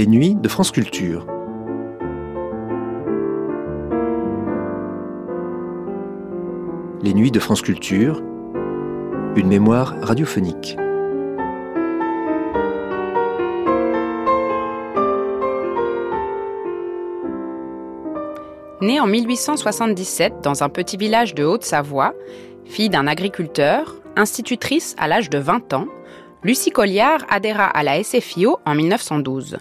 les nuits de France Culture. Les nuits de France Culture, une mémoire radiophonique. Née en 1877 dans un petit village de Haute-Savoie, fille d'un agriculteur, institutrice à l'âge de 20 ans, Lucie Colliard adhéra à la SFIO en 1912.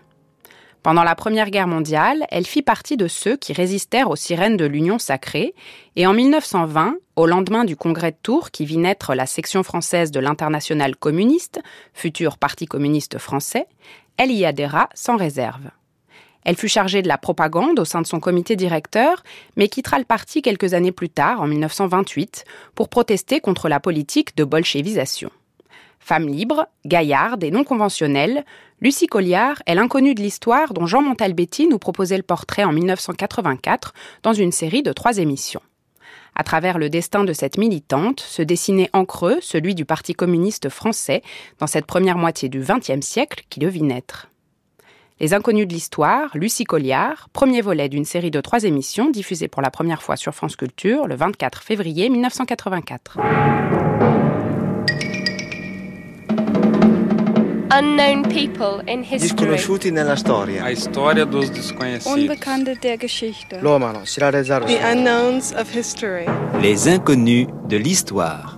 Pendant la Première Guerre mondiale, elle fit partie de ceux qui résistèrent aux sirènes de l'Union sacrée, et en 1920, au lendemain du congrès de Tours qui vit naître la section française de l'Internationale communiste, futur Parti communiste français, elle y adhéra sans réserve. Elle fut chargée de la propagande au sein de son comité directeur, mais quittera le parti quelques années plus tard, en 1928, pour protester contre la politique de bolchevisation. Femme libre, gaillarde et non conventionnelle, Lucie Colliard est l'inconnue de l'histoire dont Jean Montalbetti nous proposait le portrait en 1984 dans une série de trois émissions. À travers le destin de cette militante se dessinait en creux celui du Parti communiste français dans cette première moitié du XXe siècle qui le naître. Les Inconnus de l'Histoire, Lucie Colliard, premier volet d'une série de trois émissions diffusée pour la première fois sur France Culture le 24 février 1984. Unknown people in history. Disconosciuti nella storia. A história dos desconhecidos. Unbekannte der Geschichte. L'uomo si la The unknowns of history. Les inconnus de l'histoire.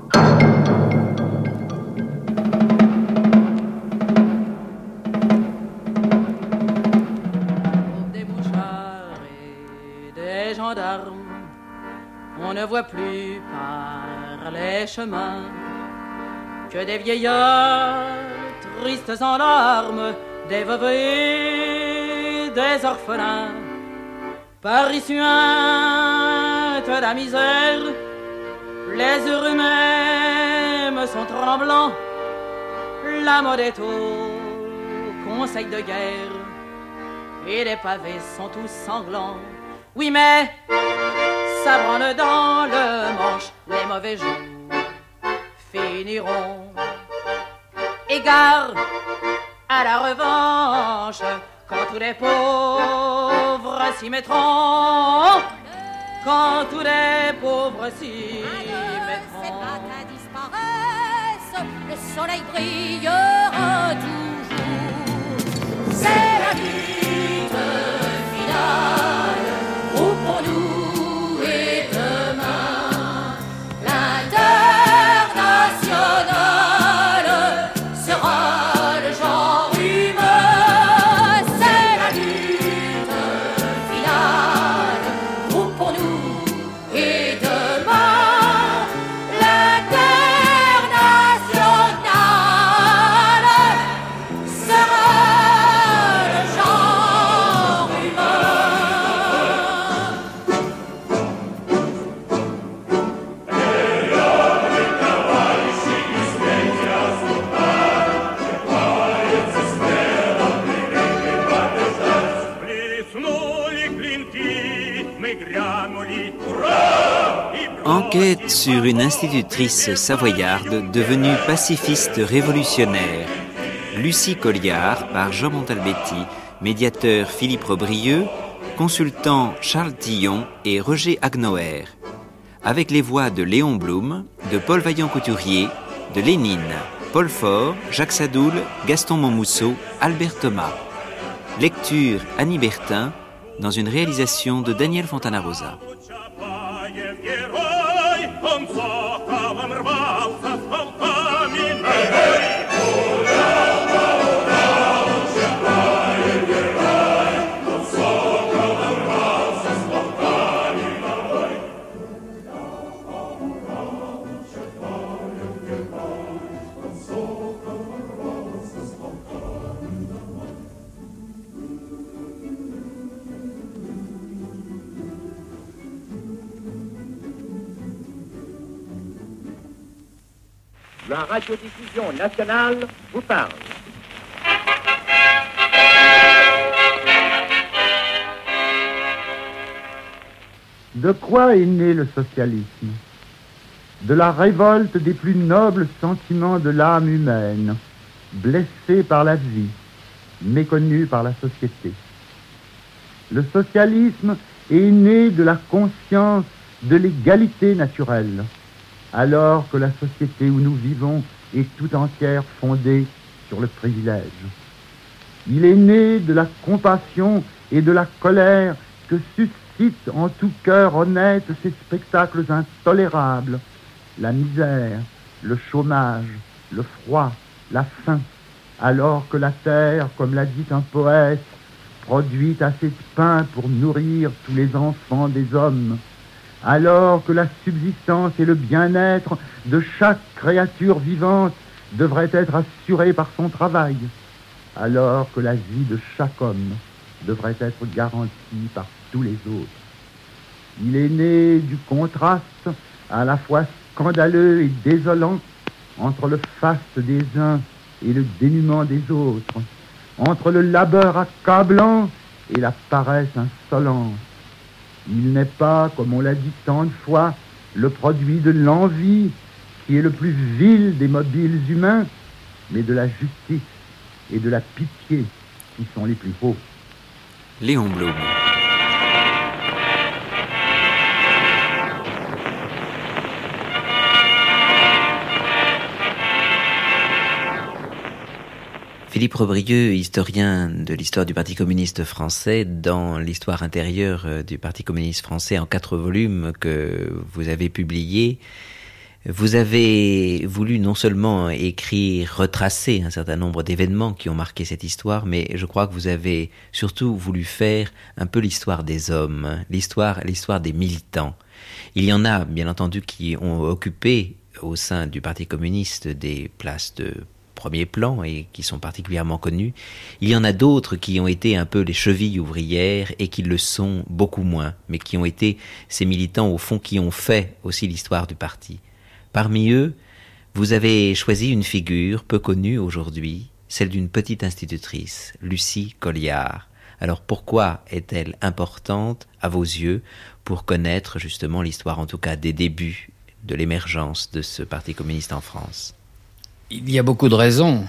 Des mouchards et des gendarmes, on ne voit plus par les chemins que des vieillards tristes en larmes, des veuves et des orphelins. Paris suinte la misère, les heureux mêmes sont tremblants. La mode est au conseil de guerre et les pavés sont tous sanglants. Oui, mais ça branle dans le manche, les mauvais jours finiront. Égard à la revanche, quand tous les pauvres s'y mettront. Quand tous les pauvres s'y mettront. disparaissent, le soleil brillera toujours. C'est la lutte finale, И Enquête sur une institutrice savoyarde devenue pacifiste révolutionnaire. Lucie Colliard par Jean Montalbetti, médiateur Philippe Robrieux, consultant Charles Tillon et Roger Agnoer. Avec les voix de Léon Blum, de Paul Vaillant-Couturier, de Lénine, Paul Faure, Jacques Sadoul, Gaston Monmousseau, Albert Thomas. Lecture Annie Bertin dans une réalisation de Daniel Fontana-Rosa. Radiodiffusion nationale vous parle. De quoi est né le socialisme? De la révolte des plus nobles sentiments de l'âme humaine, blessée par la vie. méconnue par la société. Le socialisme est né de la conscience de l'égalité naturelle, alors que la société où nous vivons est tout entière fondée sur le privilège. Il est né de la compassion et de la colère que suscitent en tout cœur honnête ces spectacles intolérables, la misère, le chômage, le froid, la faim, alors que la terre, comme l'a dit un poète, produit assez de pain pour nourrir tous les enfants des hommes, alors que la subsistance et le bien-être de chaque créature vivante devraient être assurés par son travail, alors que la vie de chaque homme devrait être garantie par tous les autres. Il est né du contraste à la fois scandaleux et désolant entre le faste des uns et le dénuement des autres, entre le labeur accablant et la paresse insolente. Il n'est pas, comme on l'a dit tant de fois, le produit de l'envie qui est le plus vil des mobiles humains, mais de la justice et de la pitié qui sont les plus hauts. Léon Blum. Philippe Robrieux, historien de l'histoire du Parti communiste français, dans l'histoire intérieure euh, du Parti communiste français en quatre volumes que vous avez publiés, vous avez voulu non seulement écrire, retracer un certain nombre d'événements qui ont marqué cette histoire, mais je crois que vous avez surtout voulu faire un peu l'histoire des hommes, l'histoire, l'histoire des militants. Il y en a, bien entendu, qui ont occupé au sein du Parti communiste des places de premier plan et qui sont particulièrement connus. Il y en a d'autres qui ont été un peu les chevilles ouvrières et qui le sont beaucoup moins, mais qui ont été ces militants au fond qui ont fait aussi l'histoire du parti. Parmi eux, vous avez choisi une figure peu connue aujourd'hui, celle d'une petite institutrice, Lucie Colliard. Alors pourquoi est-elle importante à vos yeux pour connaître justement l'histoire en tout cas des débuts de l'émergence de ce Parti communiste en France? Il y a beaucoup de raisons.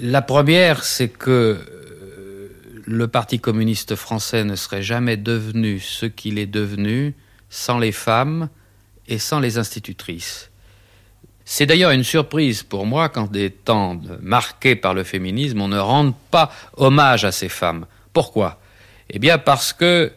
La première, c'est que euh, le Parti communiste français ne serait jamais devenu ce qu'il est devenu sans les femmes et sans les institutrices. C'est d'ailleurs une surprise pour moi quand des temps marqués par le féminisme, on ne rende pas hommage à ces femmes. Pourquoi? Eh bien parce que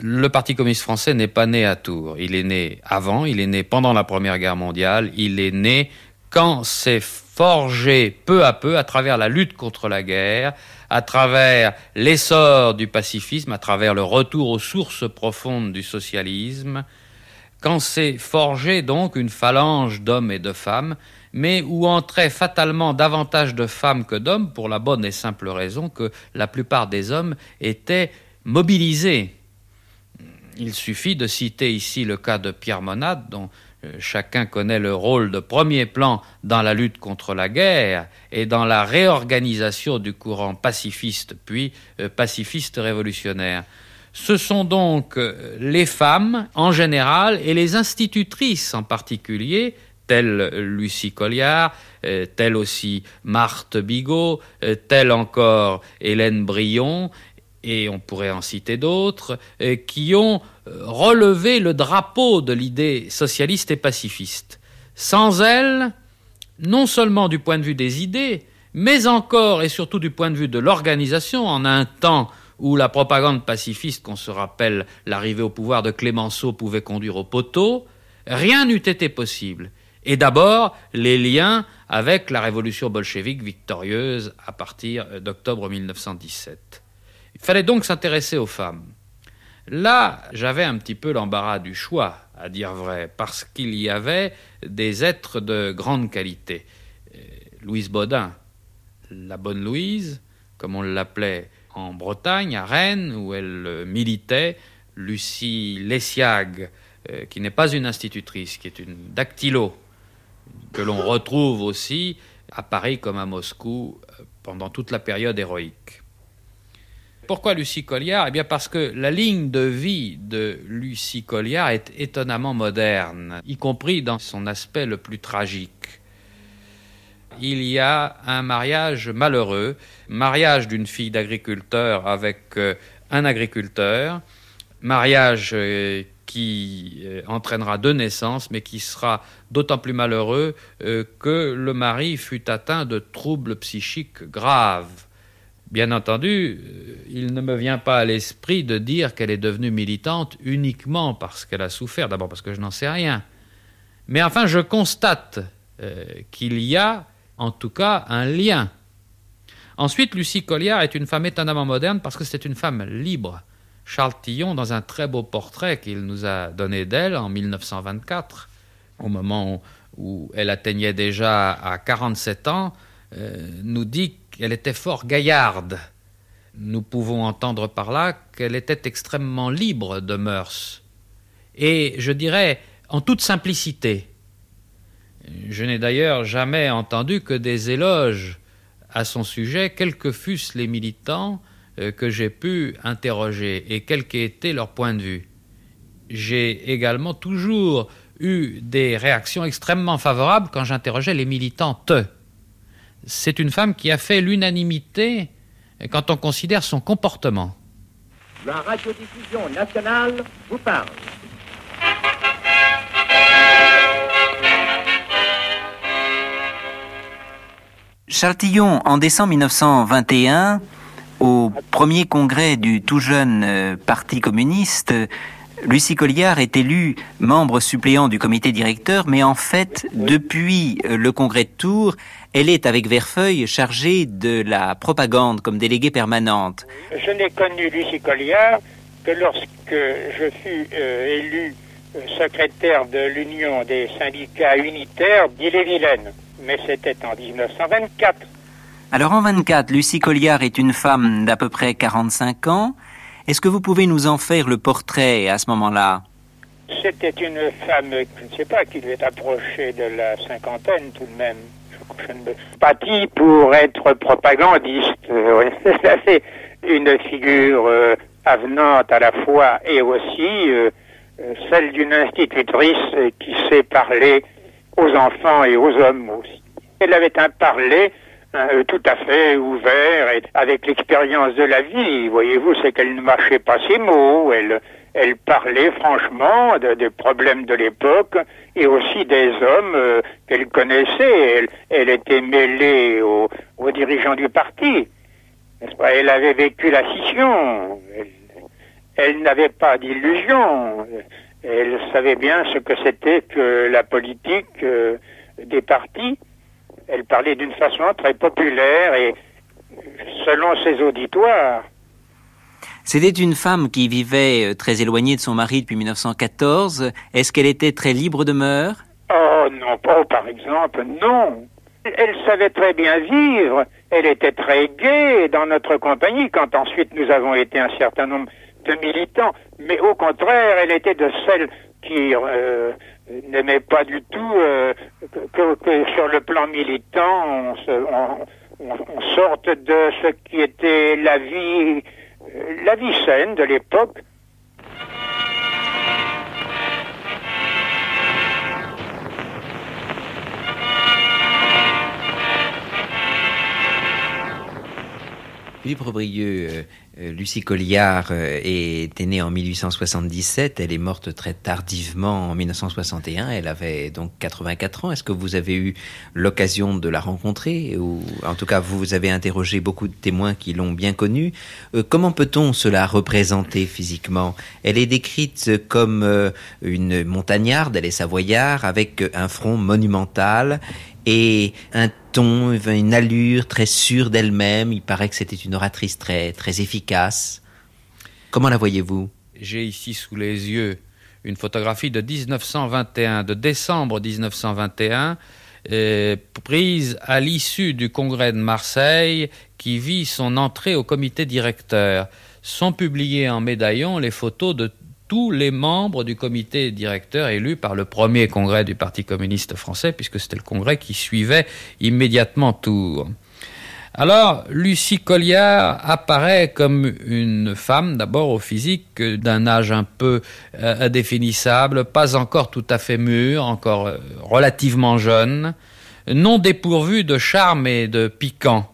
le Parti communiste français n'est pas né à Tours. Il est né avant, il est né pendant la Première Guerre mondiale, il est né quand s'est forgé peu à peu à travers la lutte contre la guerre, à travers l'essor du pacifisme, à travers le retour aux sources profondes du socialisme, quand s'est forgé donc une phalange d'hommes et de femmes, mais où entraient fatalement davantage de femmes que d'hommes, pour la bonne et simple raison que la plupart des hommes étaient mobilisés. Il suffit de citer ici le cas de Pierre Monade, dont chacun connaît le rôle de premier plan dans la lutte contre la guerre et dans la réorganisation du courant pacifiste puis euh, pacifiste révolutionnaire. Ce sont donc euh, les femmes en général et les institutrices en particulier, telles Lucie Colliard, telle aussi Marthe Bigot, telle encore Hélène Brion, et on pourrait en citer d'autres, euh, qui ont euh, relevé le drapeau de l'idée socialiste et pacifiste. Sans elles, non seulement du point de vue des idées, mais encore et surtout du point de vue de l'organisation, en un temps où la propagande pacifiste, qu'on se rappelle l'arrivée au pouvoir de Clémenceau, pouvait conduire au poteau, rien n'eût été possible. Et d'abord, les liens avec la révolution bolchevique victorieuse à partir d'octobre 1917. Il fallait donc s'intéresser aux femmes. Là, j'avais un petit peu l'embarras du choix, à dire vrai, parce qu'il y avait des êtres de grande qualité. Euh, Louise Baudin, la bonne Louise, comme on l'appelait en Bretagne, à Rennes, où elle militait, Lucie Lessiag, euh, qui n'est pas une institutrice, qui est une dactylo, que l'on retrouve aussi à Paris comme à Moscou euh, pendant toute la période héroïque. Pourquoi Lucie Colliard Eh bien parce que la ligne de vie de Lucie Colliard est étonnamment moderne, y compris dans son aspect le plus tragique. il y a un mariage malheureux, mariage d'une fille d'agriculteur avec euh, un agriculteur, mariage euh, qui euh, entraînera deux naissances, mais qui sera d'autant plus malheureux que le mari fut atteint de troubles psychiques graves. Bien entendu, il ne me vient pas à l'esprit de dire qu'elle est devenue militante uniquement parce qu'elle a souffert, d'abord parce que je n'en sais rien. Mais enfin, je constate qu'il y a en tout cas un lien. Ensuite, Lucie Colliard est une femme étonnamment moderne parce que c'est une femme libre. Charles Tillon, dans un très beau portrait qu'il nous a donné d'elle en 1924, au moment où elle atteignait déjà à 47 ans, euh, nous dit qu'elle était fort gaillarde. Nous pouvons entendre par là qu'elle était extrêmement libre de mœurs. Et je dirais en toute simplicité. Je n'ai d'ailleurs jamais entendu que des éloges à son sujet, quels que fussent les militants euh, que j'ai pu interroger et quel qu'ait été leur point de vue. J'ai également toujours eu des réactions extrêmement favorables quand j'interrogeais les militantes. C'est une femme qui a fait l'unanimité quand on considère son comportement. La radiodiffusion nationale vous parle. Chartillon, en décembre 1921, au premier congrès du tout jeune euh, Parti communiste, Lucie Colliard est élue membre suppléant du comité directeur, mais en fait, depuis euh, le congrès de Tours, elle est avec Verfeuille chargée de la propagande comme déléguée permanente. Je n'ai connu Lucie Colliard que lorsque je fus euh, élu secrétaire de l'Union des syndicats unitaires d'Ille-et-Vilaine mais c'était en 1924. Alors en 24, Lucie Colliard est une femme d'à peu près 45 ans. Est-ce que vous pouvez nous en faire le portrait à ce moment-là? C'était une femme, je ne sais pas, qui devait approcher de la cinquantaine tout de même. Dit pour être propagandiste. C'est une figure euh, avenante à la fois et aussi euh, euh, celle d'une institutrice qui sait parler aux enfants et aux hommes aussi. Elle avait un parler euh, tout à fait ouvert et avec l'expérience de la vie. Voyez-vous, c'est qu'elle ne mâchait pas ses mots. Elle parlait franchement des problèmes de l'époque et aussi des hommes euh, qu'elle connaissait. Elle, était mêlée aux, dirigeants du parti. Elle avait vécu la scission. Elle, elle n'avait pas d'illusion. Elle savait bien ce que c'était que la politique euh, des partis. Elle parlait d'une façon très populaire et selon ses auditoires. C'était une femme qui vivait euh, très éloignée de son mari depuis 1914. Est-ce qu'elle était très libre de mœurs? Oh non, pas par exemple, non. Elle savait très bien vivre. Elle était très gaie dans notre compagnie quand ensuite nous avons été un certain nombre de militants, mais au contraire, elle était de celles qui euh, n'aimaient pas du tout euh, que, sur le plan militant, on, on, sorte de ce qui était la vie, la vie saine de l'époque. Philippe Robrieux, euh, Lucie Colliard euh, est, née en 1877, elle est morte très tardivement en 1961, elle avait donc 84 ans. Est-ce que vous avez eu l'occasion de la rencontrer ou en tout cas vous avez interrogé beaucoup de témoins qui l'ont bien connue. Euh, Comment peut-on se la représenter physiquement? Elle est décrite comme une montagnarde, elle est savoyarde avec un front monumental et un ton, une allure très sûre d'elle-même. Il paraît que c'était une oratrice très, très efficace. Comment la voyez-vous? J'ai ici sous les yeux une photographie de 1921, de décembre 1921, euh, prise à l'issue du congrès de Marseille qui vit son entrée au comité directeur. Sont publiées en médaillon les photos de tous les membres du comité directeur élus par le premier congrès du Parti communiste français, puisque c'était le congrès qui suivait immédiatement Tours. Alors, Lucie Colliard apparaît comme une femme, d'abord au physique, d'un âge un peu euh, indéfinissable, pas encore tout à fait mûr, encore euh, relativement jeune, non dépourvue de charme et de piquant,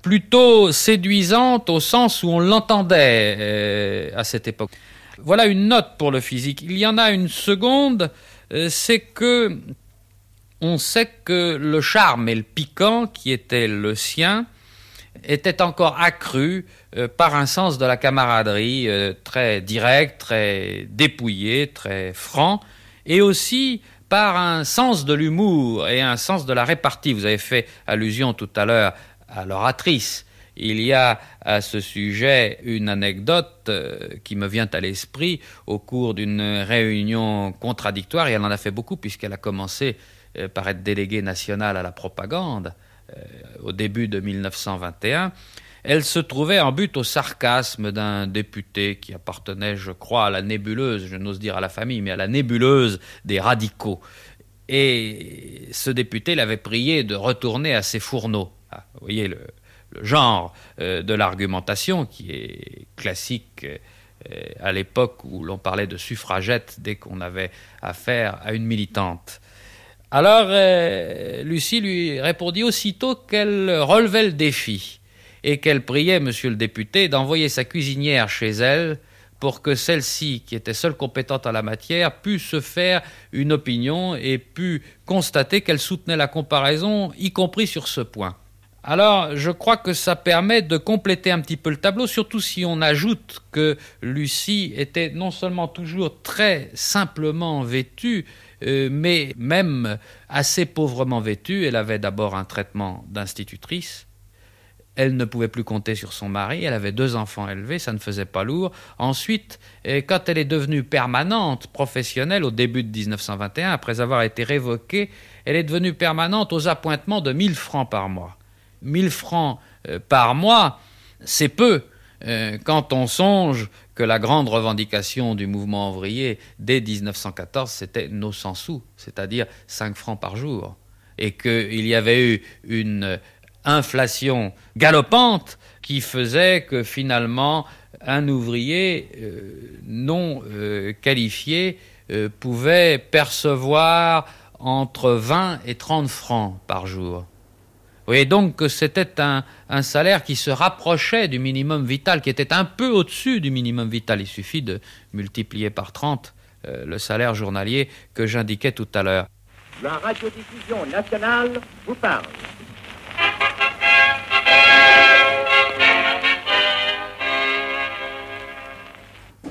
plutôt séduisante au sens où on l'entendait euh, à cette époque. Voilà une note pour le physique. Il y en a une seconde, euh, c'est que on sait que le charme et le piquant qui était le sien était encore accru euh, par un sens de la camaraderie euh, très direct, très dépouillé, très franc, et aussi par un sens de l'humour et un sens de la répartie. Vous avez fait allusion tout à l'heure à l'oratrice. Il y a à ce sujet une anecdote euh, qui me vient à l'esprit au cours d'une réunion contradictoire, et elle en a fait beaucoup puisqu'elle a commencé euh, par être déléguée nationale à la propagande euh, au début de 1921. Elle se trouvait en but au sarcasme d'un député qui appartenait, je crois, à la nébuleuse, je n'ose dire à la famille, mais à la nébuleuse des radicaux. Et ce député l'avait prié de retourner à ses fourneaux. Ah, vous voyez le, le genre euh, de l'argumentation qui est classique euh, à l'époque où l'on parlait de suffragette dès qu'on avait affaire à une militante. Alors euh, Lucie lui répondit aussitôt qu'elle relevait le défi et qu'elle priait monsieur le député d'envoyer sa cuisinière chez elle pour que celle-ci, qui était seule compétente en la matière, pût se faire une opinion et pût constater qu'elle soutenait la comparaison, y compris sur ce point. Alors, je crois que ça permet de compléter un petit peu le tableau, surtout si on ajoute que Lucie était non seulement toujours très simplement vêtue, euh, mais même assez pauvrement vêtue. Elle avait d'abord un traitement d'institutrice. Elle ne pouvait plus compter sur son mari, elle avait deux enfants élevés, ça ne faisait pas lourd. Ensuite, euh, quand elle est devenue permanente, professionnelle, au début de 1921, après avoir été révoquée, elle est devenue permanente aux appointements de 1000 francs par mois. 1000 francs euh, par mois, c'est peu euh, quand on songe que la grande revendication du mouvement ouvrier dès 1914, c'était nos 100 sous, c'est-à-dire 5 francs par jour, et qu'il y avait eu une inflation galopante qui faisait que finalement un ouvrier euh, non qualifié pouvait percevoir entre 20 et 30 francs par jour. Vous voyez donc que c'était un, un, salaire qui se rapprochait du minimum vital, qui était un peu au-dessus du minimum vital. Il suffit de multiplier par 30 euh, le salaire journalier que j'indiquais tout à l'heure. La radiodiffusion nationale vous parle.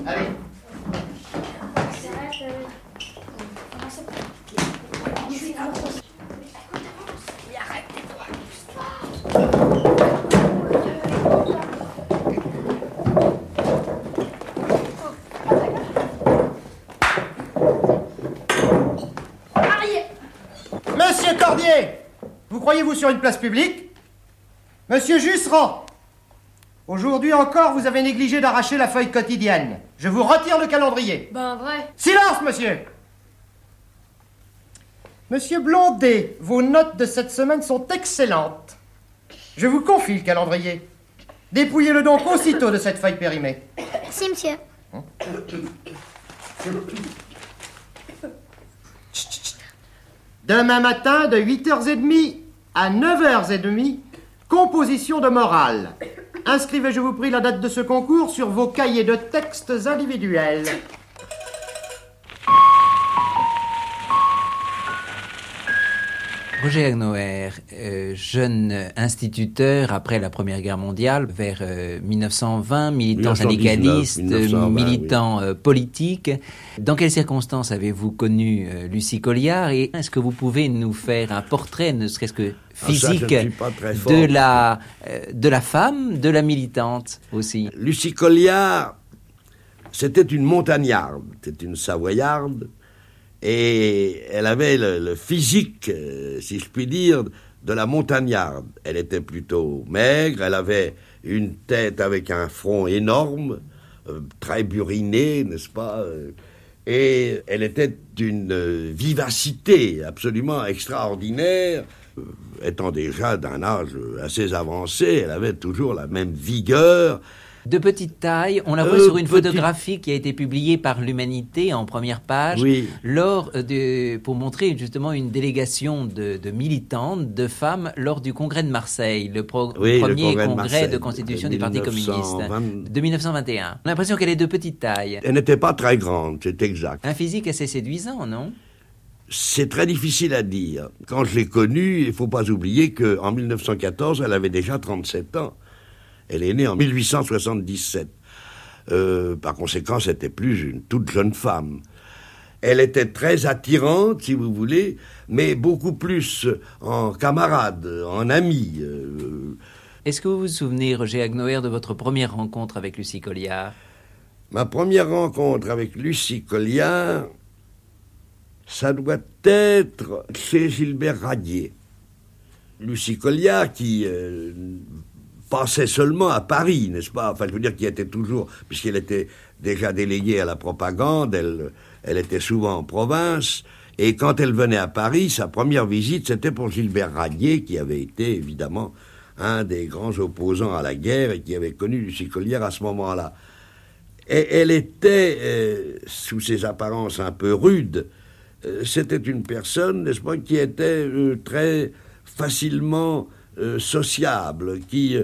Allez. Monsieur Cordier, vous croyez-vous sur une place publique? Monsieur Jusserand, aujourd'hui encore, vous avez négligé d'arracher la feuille quotidienne. Je vous retire le calendrier. Ben vrai. Silence, monsieur Monsieur Blondet, vos notes de cette semaine sont excellentes. Je vous confie le calendrier. Dépouillez-le donc aussitôt de cette feuille périmée. Si, monsieur. Demain matin, de 8h30 à 9h30, composition de morale. Inscrivez, je vous prie, la date de ce concours sur vos cahiers de textes individuels. Roger Noer, euh, jeune instituteur après la Première Guerre mondiale, vers euh, 1920, militant 1919, syndicaliste, 1920, militant euh, politique. Dans quelles circonstances avez-vous connu euh, Lucie Colliard et est-ce que vous pouvez nous faire un portrait, ne serait-ce que Ah, ça, physique, de la euh, de la femme, de la militante aussi? Lucie Colliard, c'était une montagnarde, c'était une savoyarde, et elle avait le, physique, euh, si je puis dire, de la montagnarde. Elle était plutôt maigre, elle avait une tête avec un front énorme, euh, très buriné, n'est-ce pas euh, Et elle était d'une vivacité absolument extraordinaire. Étant déjà d'un âge assez avancé, elle avait toujours la même vigueur. De petite taille, on la voit Euh, sur une photographie qui a été publiée par l'Humanité en première page, Oui. lors de, pour montrer justement une délégation de, de militantes, de femmes, lors du congrès de Marseille, le, pro- Oui, le premier congrès de de constitution de du Parti 1920. communiste de 1921. On a l'impression qu'elle est de petite taille. Elle n'était pas très grande, c'est exact. Un physique assez séduisant, non? C'est très difficile à dire. Quand je l'ai connue, il ne faut pas oublier qu'en 1914, elle avait déjà 37 ans. Elle est née en 1877. Euh, par conséquent, c'était plus une toute jeune femme. Elle était très attirante, si vous voulez, mais beaucoup plus en camarade, en amie. euh, Est-ce que vous vous souvenez, Roger Agnoer, de votre première rencontre avec Lucie Colliard? Ma première rencontre avec Lucie Colliard, ça doit être chez Gilbert Radier. Lucie Colliard qui euh, passait seulement à Paris, n'est-ce pas? Enfin, je veux dire qui était toujours, puisqu'elle était déjà déléguée à la propagande, elle, elle était souvent en province. Et quand elle venait à Paris, sa première visite, c'était pour Gilbert Radier, qui avait été évidemment un des grands opposants à la guerre et qui avait connu Lucie Colliard à ce moment-là. Et elle était, euh, sous ses apparences un peu rudes, euh, c'était une personne, n'est-ce pas, qui était euh, très facilement euh, sociable, qui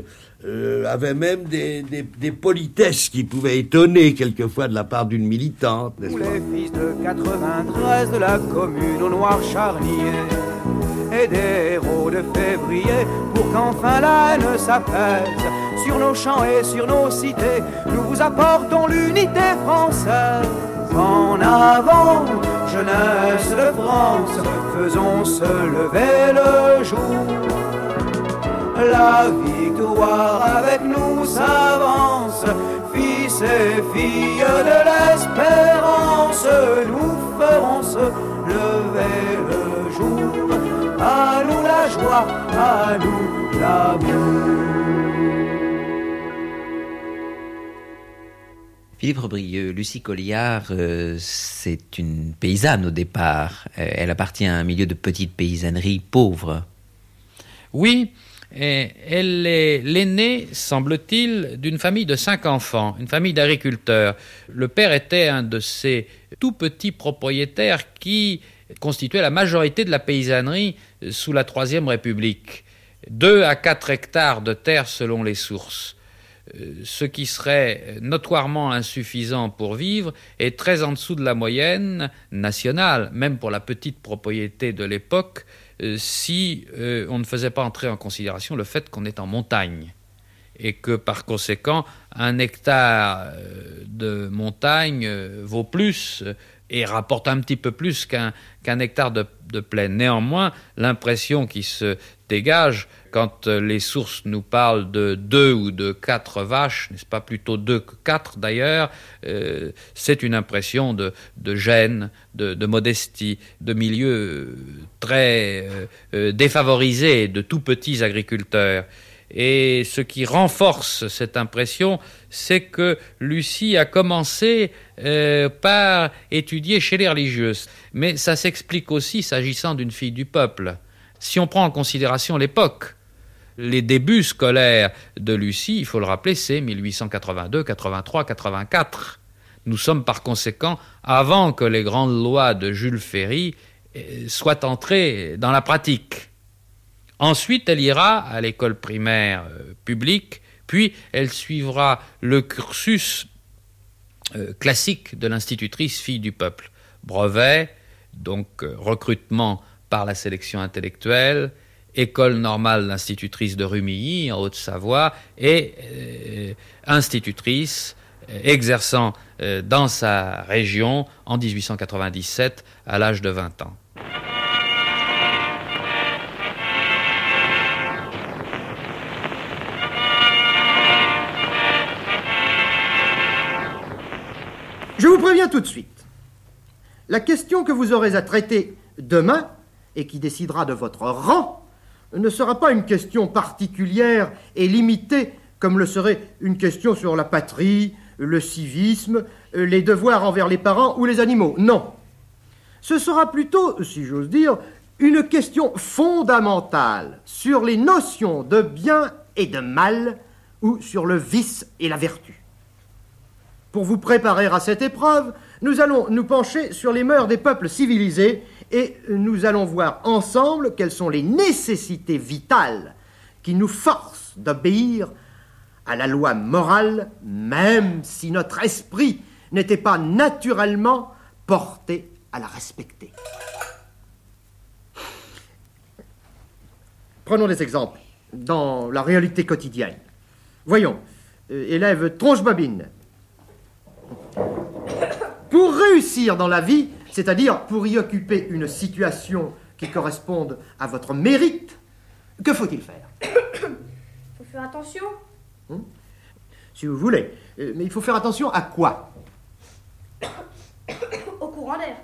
euh, avait même des, des- des politesses qui pouvaient étonner quelquefois de la part d'une militante, n'est-ce Tous pas les fils de 93 de la commune au noir charnier et des héros de février pour qu'enfin la haine s'apaise sur nos champs et sur nos cités. Nous vous apportons l'unité française. En avant jeunesse de France faisons se lever le jour la victoire avec nous s'avance, fils et filles de l'espérance, nous ferons se lever le jour. À nous la joie, à nous l'amour. Philippe Rebrieux, Lucie Colliard, euh, c'est une paysanne au départ. Euh, elle appartient à un milieu de petite paysannerie pauvre. Oui, elle est l'aînée, semble-t-il, d'une famille de cinq enfants, une famille d'agriculteurs. Le père était un de ces tout petits propriétaires qui constituaient la majorité de la paysannerie sous la Troisième République. Deux à quatre hectares de terre selon les sources. Euh, ce qui serait notoirement insuffisant pour vivre et très en dessous de la moyenne nationale, même pour la petite propriété de l'époque, si euh, on ne faisait pas entrer en considération le fait qu'on est en montagne et que par conséquent un hectare euh, de montagne euh, vaut plus euh, et rapporte un petit peu plus qu'un hectare de, plaine. Néanmoins, l'impression qui se dégage quand euh, les sources nous parlent de deux ou de quatre vaches, n'est-ce pas plutôt deux que quatre d'ailleurs, euh, c'est une impression de, gêne, de, de modestie, de milieu euh, très euh, défavorisé, de tout petits agriculteurs. Et ce qui renforce cette impression, c'est que Lucie a commencé euh, par étudier chez les religieuses. Mais ça s'explique aussi s'agissant d'une fille du peuple. Si on prend en considération l'époque, les débuts scolaires de Lucie, il faut le rappeler, c'est 1882, 83, 84. Nous sommes par conséquent avant que les grandes lois de Jules Ferry euh, soient entrées dans la pratique. Ensuite, elle ira à l'école primaire euh, publique, puis elle suivra le cursus euh, classique de l'institutrice fille du peuple. Brevet, donc euh, recrutement par la sélection intellectuelle, école normale d'institutrice de Rumilly en Haute-Savoie et institutrice exerçant dans sa région en 1897 à l'âge de 20 ans. Je vous préviens tout de suite. La question que vous aurez à traiter demain, et qui décidera de votre rang, ne sera pas une question particulière et limitée comme le serait une question sur la patrie, le civisme, les devoirs envers les parents ou les animaux. Non. Ce sera plutôt, si j'ose dire, une question fondamentale sur les notions de bien et de mal ou sur le vice et la vertu. Pour vous préparer à cette épreuve, nous allons nous pencher sur les mœurs des peuples civilisés et nous allons voir ensemble quelles sont les nécessités vitales qui nous forcent d'obéir à la loi morale, même si notre esprit n'était pas naturellement porté à la respecter. Prenons des exemples dans la réalité quotidienne. Voyons, euh, élève tronche-bobine. Pour réussir dans la vie, c'est-à-dire pour y occuper une situation qui corresponde à votre mérite, que faut-il faire Faut faire attention. Hmm Si vous voulez. Euh, Mais il faut faire attention à quoi Au courant d'air.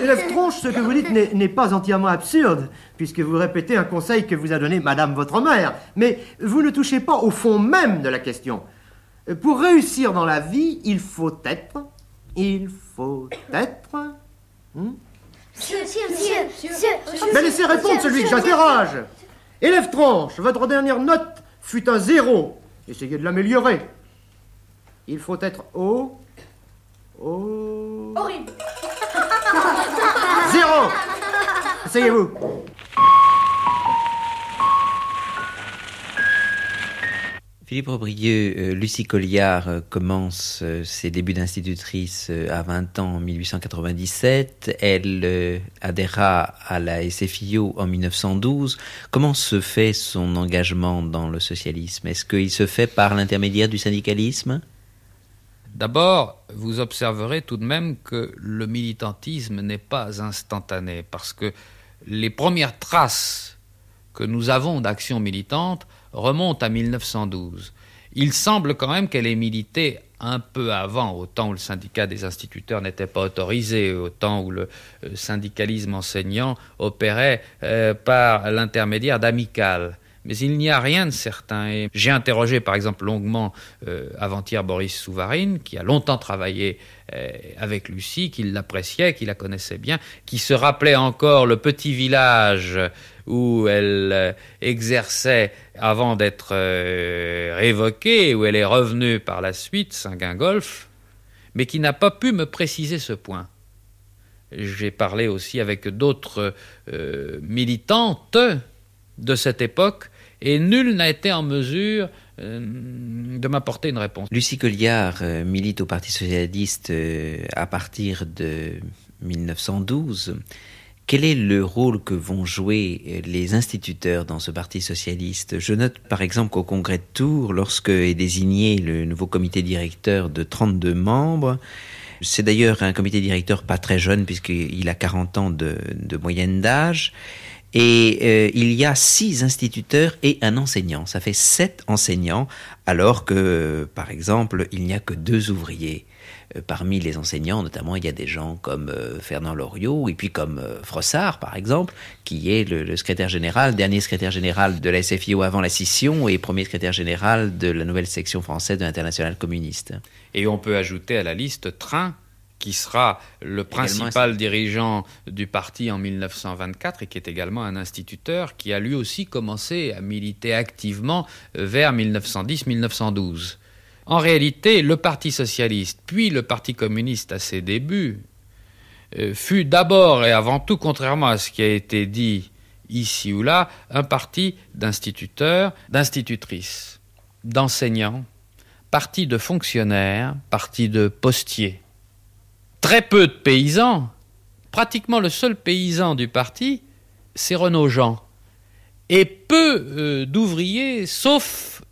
Élève tronche, ce que vous dites n'est pas entièrement absurde, puisque vous répétez un conseil que vous a donné Madame votre mère. Mais vous ne touchez pas au fond même de la question. Pour réussir dans la vie, il faut être. Il faut être. hmm? Monsieur, monsieur, monsieur, Mais laissez répondre celui que j'interroge. Élève tronche, votre dernière note fut un zéro. Essayez de l'améliorer. Il faut être haut. Haut. Horrible. Zéro Asseyez-vous. Philippe Aubrieux, euh, Lucie Colliard euh, commence euh, ses débuts d'institutrice à 20 ans en 1897. Elle adhéra à la SFIO en 1912. Comment se fait son engagement dans le socialisme? Est-ce qu'il se fait par l'intermédiaire du syndicalisme? D'abord, vous observerez tout de même que le militantisme n'est pas instantané, parce que les premières traces que nous avons d'action militante remontent à 1912. Il semble quand même qu'elle ait milité un peu avant, au temps où le syndicat des instituteurs n'était pas autorisé, au temps où le euh, syndicalisme enseignant opérait euh, par l'intermédiaire d'amicales. Mais il n'y a rien de certain. J'ai interrogé par exemple longuement euh, avant-hier Boris Souvarine, qui a longtemps travaillé avec Lucie, qui l'appréciait, qui la connaissait bien, qui se rappelait encore le petit village où elle euh, exerçait avant d'être euh, révoquée, où elle est revenue par la suite, Saint-Gingolf, mais qui n'a pas pu me préciser ce point. J'ai parlé aussi avec d'autres euh, militantes de cette époque et nul n'a été en mesure de m'apporter une réponse. Lucie Colliard milite au Parti socialiste à partir de 1912. Quel est le rôle que vont jouer euh, les instituteurs dans ce Parti socialiste? Je note par exemple qu'au Congrès de Tours, lorsque est désigné le nouveau comité directeur de 32 membres, c'est d'ailleurs un comité directeur pas très jeune puisqu'il a 40 ans de, moyenne d'âge. Et euh, il y a six instituteurs et un enseignant. Ça fait sept enseignants, alors que, par exemple, il n'y a que deux ouvriers. Euh, Parmi les enseignants, notamment, il y a des gens comme euh, Fernand Loriot et puis comme euh, Frossard, par exemple, qui est le, le secrétaire général, dernier secrétaire général de la SFIO avant la scission et premier secrétaire général de la nouvelle section française de l'Internationale communiste. Et on peut ajouter à la liste Train, qui sera le principal dirigeant du parti en 1924 et qui est également un instituteur qui a lui aussi commencé à militer activement vers 1910-1912. En réalité, le Parti socialiste, puis le Parti communiste à ses débuts, euh, fut d'abord et avant tout, contrairement à ce qui a été dit ici ou là, un parti d'instituteurs, d'institutrices, d'enseignants, parti de fonctionnaires, parti de postiers. Très peu de paysans, pratiquement le seul paysan du parti, c'est Renaud Jean. Et peu euh, d'ouvriers, sauf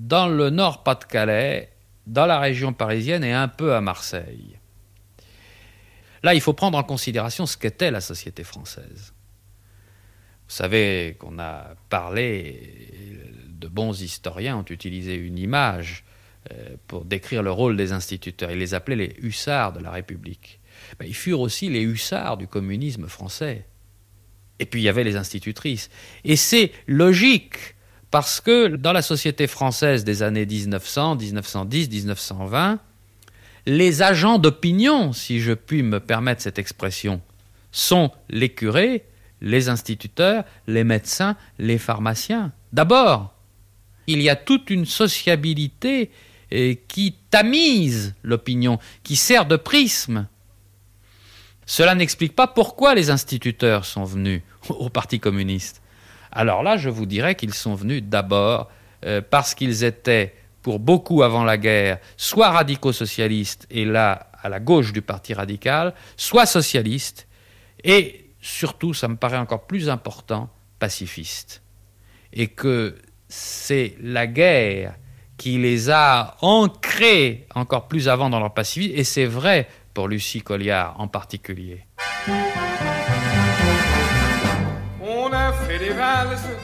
dans le Nord-Pas-de-Calais, dans la région parisienne et un peu à Marseille. Là, il faut prendre en considération ce qu'était la société française. Vous savez qu'on a parlé, de bons historiens ont utilisé une image euh, pour décrire le rôle des instituteurs. Ils les appelaient les hussards de la République. Ben, ils furent aussi les hussards du communisme français. Et puis il y avait les institutrices. Et c'est logique, parce que dans la société française des années 1900, 1910, 1920, les agents d'opinion, si je puis me permettre cette expression, sont les curés, les instituteurs, les médecins, les pharmaciens. D'abord, il y a toute une sociabilité eh, qui tamise l'opinion, qui sert de prisme. Cela n'explique pas pourquoi les instituteurs sont venus au Parti communiste. Alors là, je vous dirais qu'ils sont venus d'abord euh, parce qu'ils étaient, pour beaucoup avant la guerre, soit radicaux socialistes, et là, à la gauche du Parti radical, soit socialistes, et surtout, ça me paraît encore plus important, pacifistes. Et que c'est la guerre qui les a ancrés encore plus avant dans leur pacifisme, et c'est vrai pour Lucie Colliard en particulier.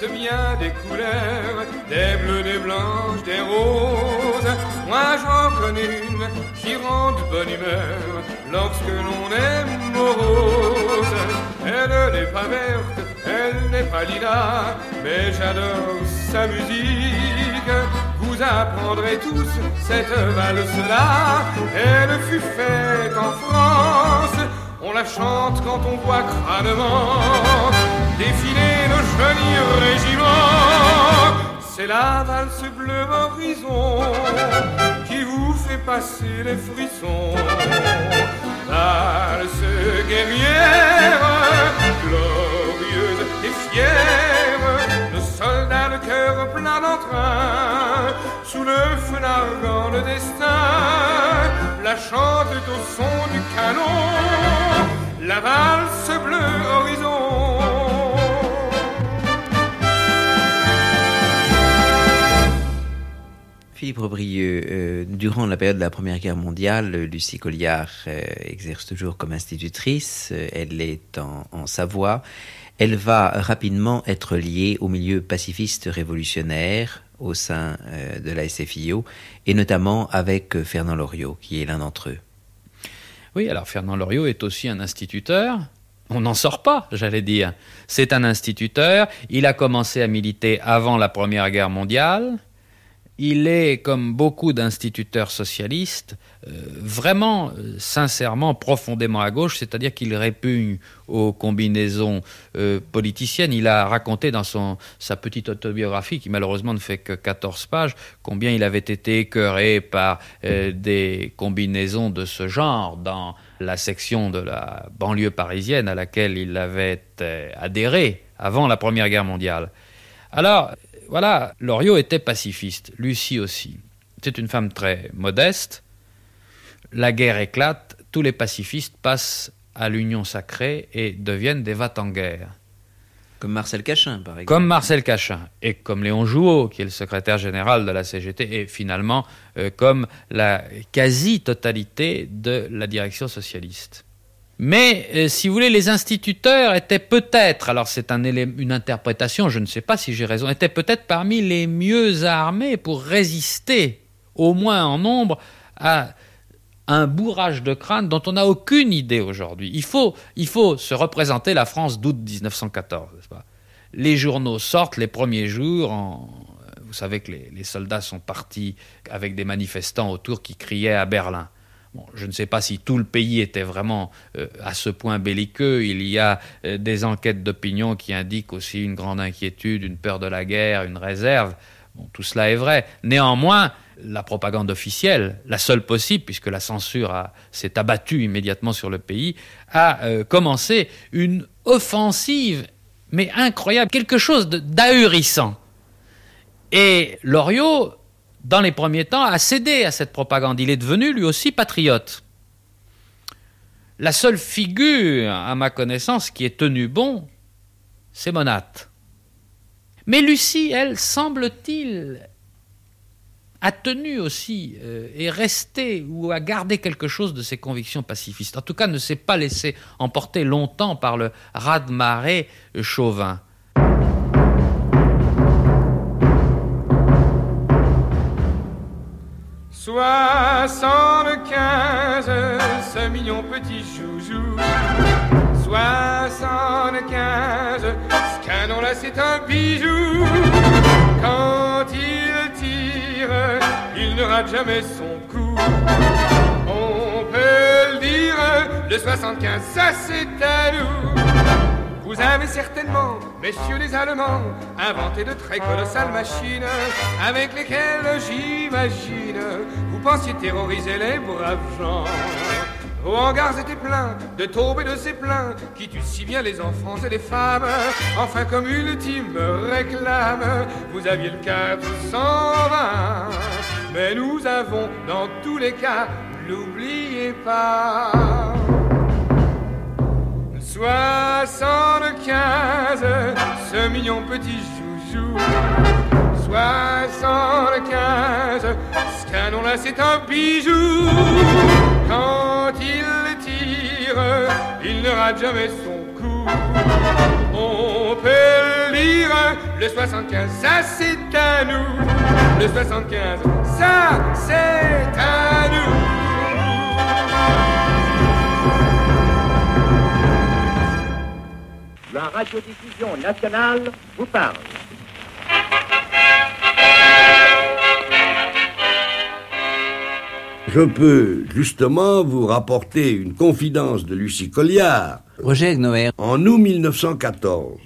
De bien des couleurs, des bleus, des blanches, des roses. Moi j'en connais une qui rend de bonne humeur lorsque l'on est morose. Elle n'est pas verte, elle n'est pas lila, mais j'adore sa musique. Vous apprendrez tous cette valse-là. Elle fut faite en France. On la chante quand on voit crânement défiler nos jolis régiments. C'est la valse bleu horizon qui vous fait passer les frissons. Valse guerrière, glorieuse et fière, le soldat de cœur plein d'entrain, sous le feu narguant le destin, la chante au son du canon, la valse bleu horizon. Philippe Aubrieux, euh, durant la période de la Première Guerre mondiale, Lucie Colliard euh, exerce toujours comme institutrice. Euh, elle est en, en, Savoie. Elle va rapidement être liée au milieu pacifiste révolutionnaire au sein de la SFIO et notamment avec Fernand Loriot, qui est l'un d'entre eux. Oui, alors Fernand Loriot est aussi un instituteur. On n'en sort pas, j'allais dire. C'est un instituteur. Il a commencé à militer avant la Première Guerre mondiale il est, comme beaucoup d'instituteurs socialistes, euh, vraiment, euh, sincèrement, profondément à gauche, c'est-à-dire qu'il répugne aux combinaisons euh, politiciennes. Il a raconté dans son, sa petite autobiographie, qui malheureusement ne fait que 14 pages, combien il avait été écœuré par des combinaisons de ce genre dans la section de la banlieue parisienne à laquelle il avait adhéré avant la Première Guerre mondiale. Alors, voilà, Loriot était pacifiste, Lucie aussi. C'est une femme très modeste. La guerre éclate, tous les pacifistes passent à l'union sacrée et deviennent des vats en guerre. Comme Marcel Cachin, par exemple. Comme Marcel Cachin, et comme Léon Jouot, qui est le secrétaire général de la CGT, et finalement euh, comme la quasi-totalité de la direction socialiste. Mais, euh, si vous voulez, les instituteurs étaient peut-être, alors c'est un une interprétation, je ne sais pas si j'ai raison, étaient peut-être parmi les mieux armés pour résister, au moins en nombre, à un bourrage de crâne dont on n'a aucune idée aujourd'hui. Il faut, se représenter la France d'août 1914, n'est-ce pas? Les journaux sortent les premiers jours en, Vous savez que les soldats sont partis avec des manifestants autour qui criaient à Berlin. Je ne sais pas si tout le pays était vraiment euh, à ce point belliqueux. Il y a euh, des enquêtes d'opinion qui indiquent aussi une grande inquiétude, une peur de la guerre, une réserve. Tout cela est vrai. Néanmoins, la propagande officielle, la seule possible, puisque la censure s'est abattue immédiatement sur le pays, a euh, commencé une offensive, mais incroyable, quelque chose d'ahurissant. Et Loriot dans les premiers temps, a cédé à cette propagande. Il est devenu lui aussi patriote. La seule figure, à ma connaissance, qui est tenue bon, c'est Monat. Mais Lucie, elle, semble-t-il, a tenu aussi, euh, est restée ou a gardé quelque chose de ses convictions pacifistes. En tout cas, ne s'est pas laissé emporter longtemps par le raz-de-marée chauvin. Soixante-quinze, ce mignon petit joujou. Soixante-quinze, ce canon-là c'est un bijou. Quand il tire, il ne rate jamais son coup. On peut le dire, le 75, ça c'est à nous. Vous avez certainement, messieurs les Allemands, inventé de très colossales machines avec lesquelles, j'imagine, vous pensiez terroriser les braves gens. Vos hangars étaient pleins de taubes et de zeppelins qui tuent si bien les enfants et les femmes. Enfin, comme ultime réclame, vous aviez le 420. Mais nous avons, dans tous les cas, n'oubliez pas. 75, ce mignon petit joujou. 75, ce canon-là c'est un bijou. Quand il tire, il ne rate jamais son coup. On peut lire le 75, ça c'est à nous. Le 75, ça c'est à nous. La radiodiffusion nationale vous parle. Je peux justement vous rapporter une confidence de Lucie Colliard. Roger Noër. En août 1914,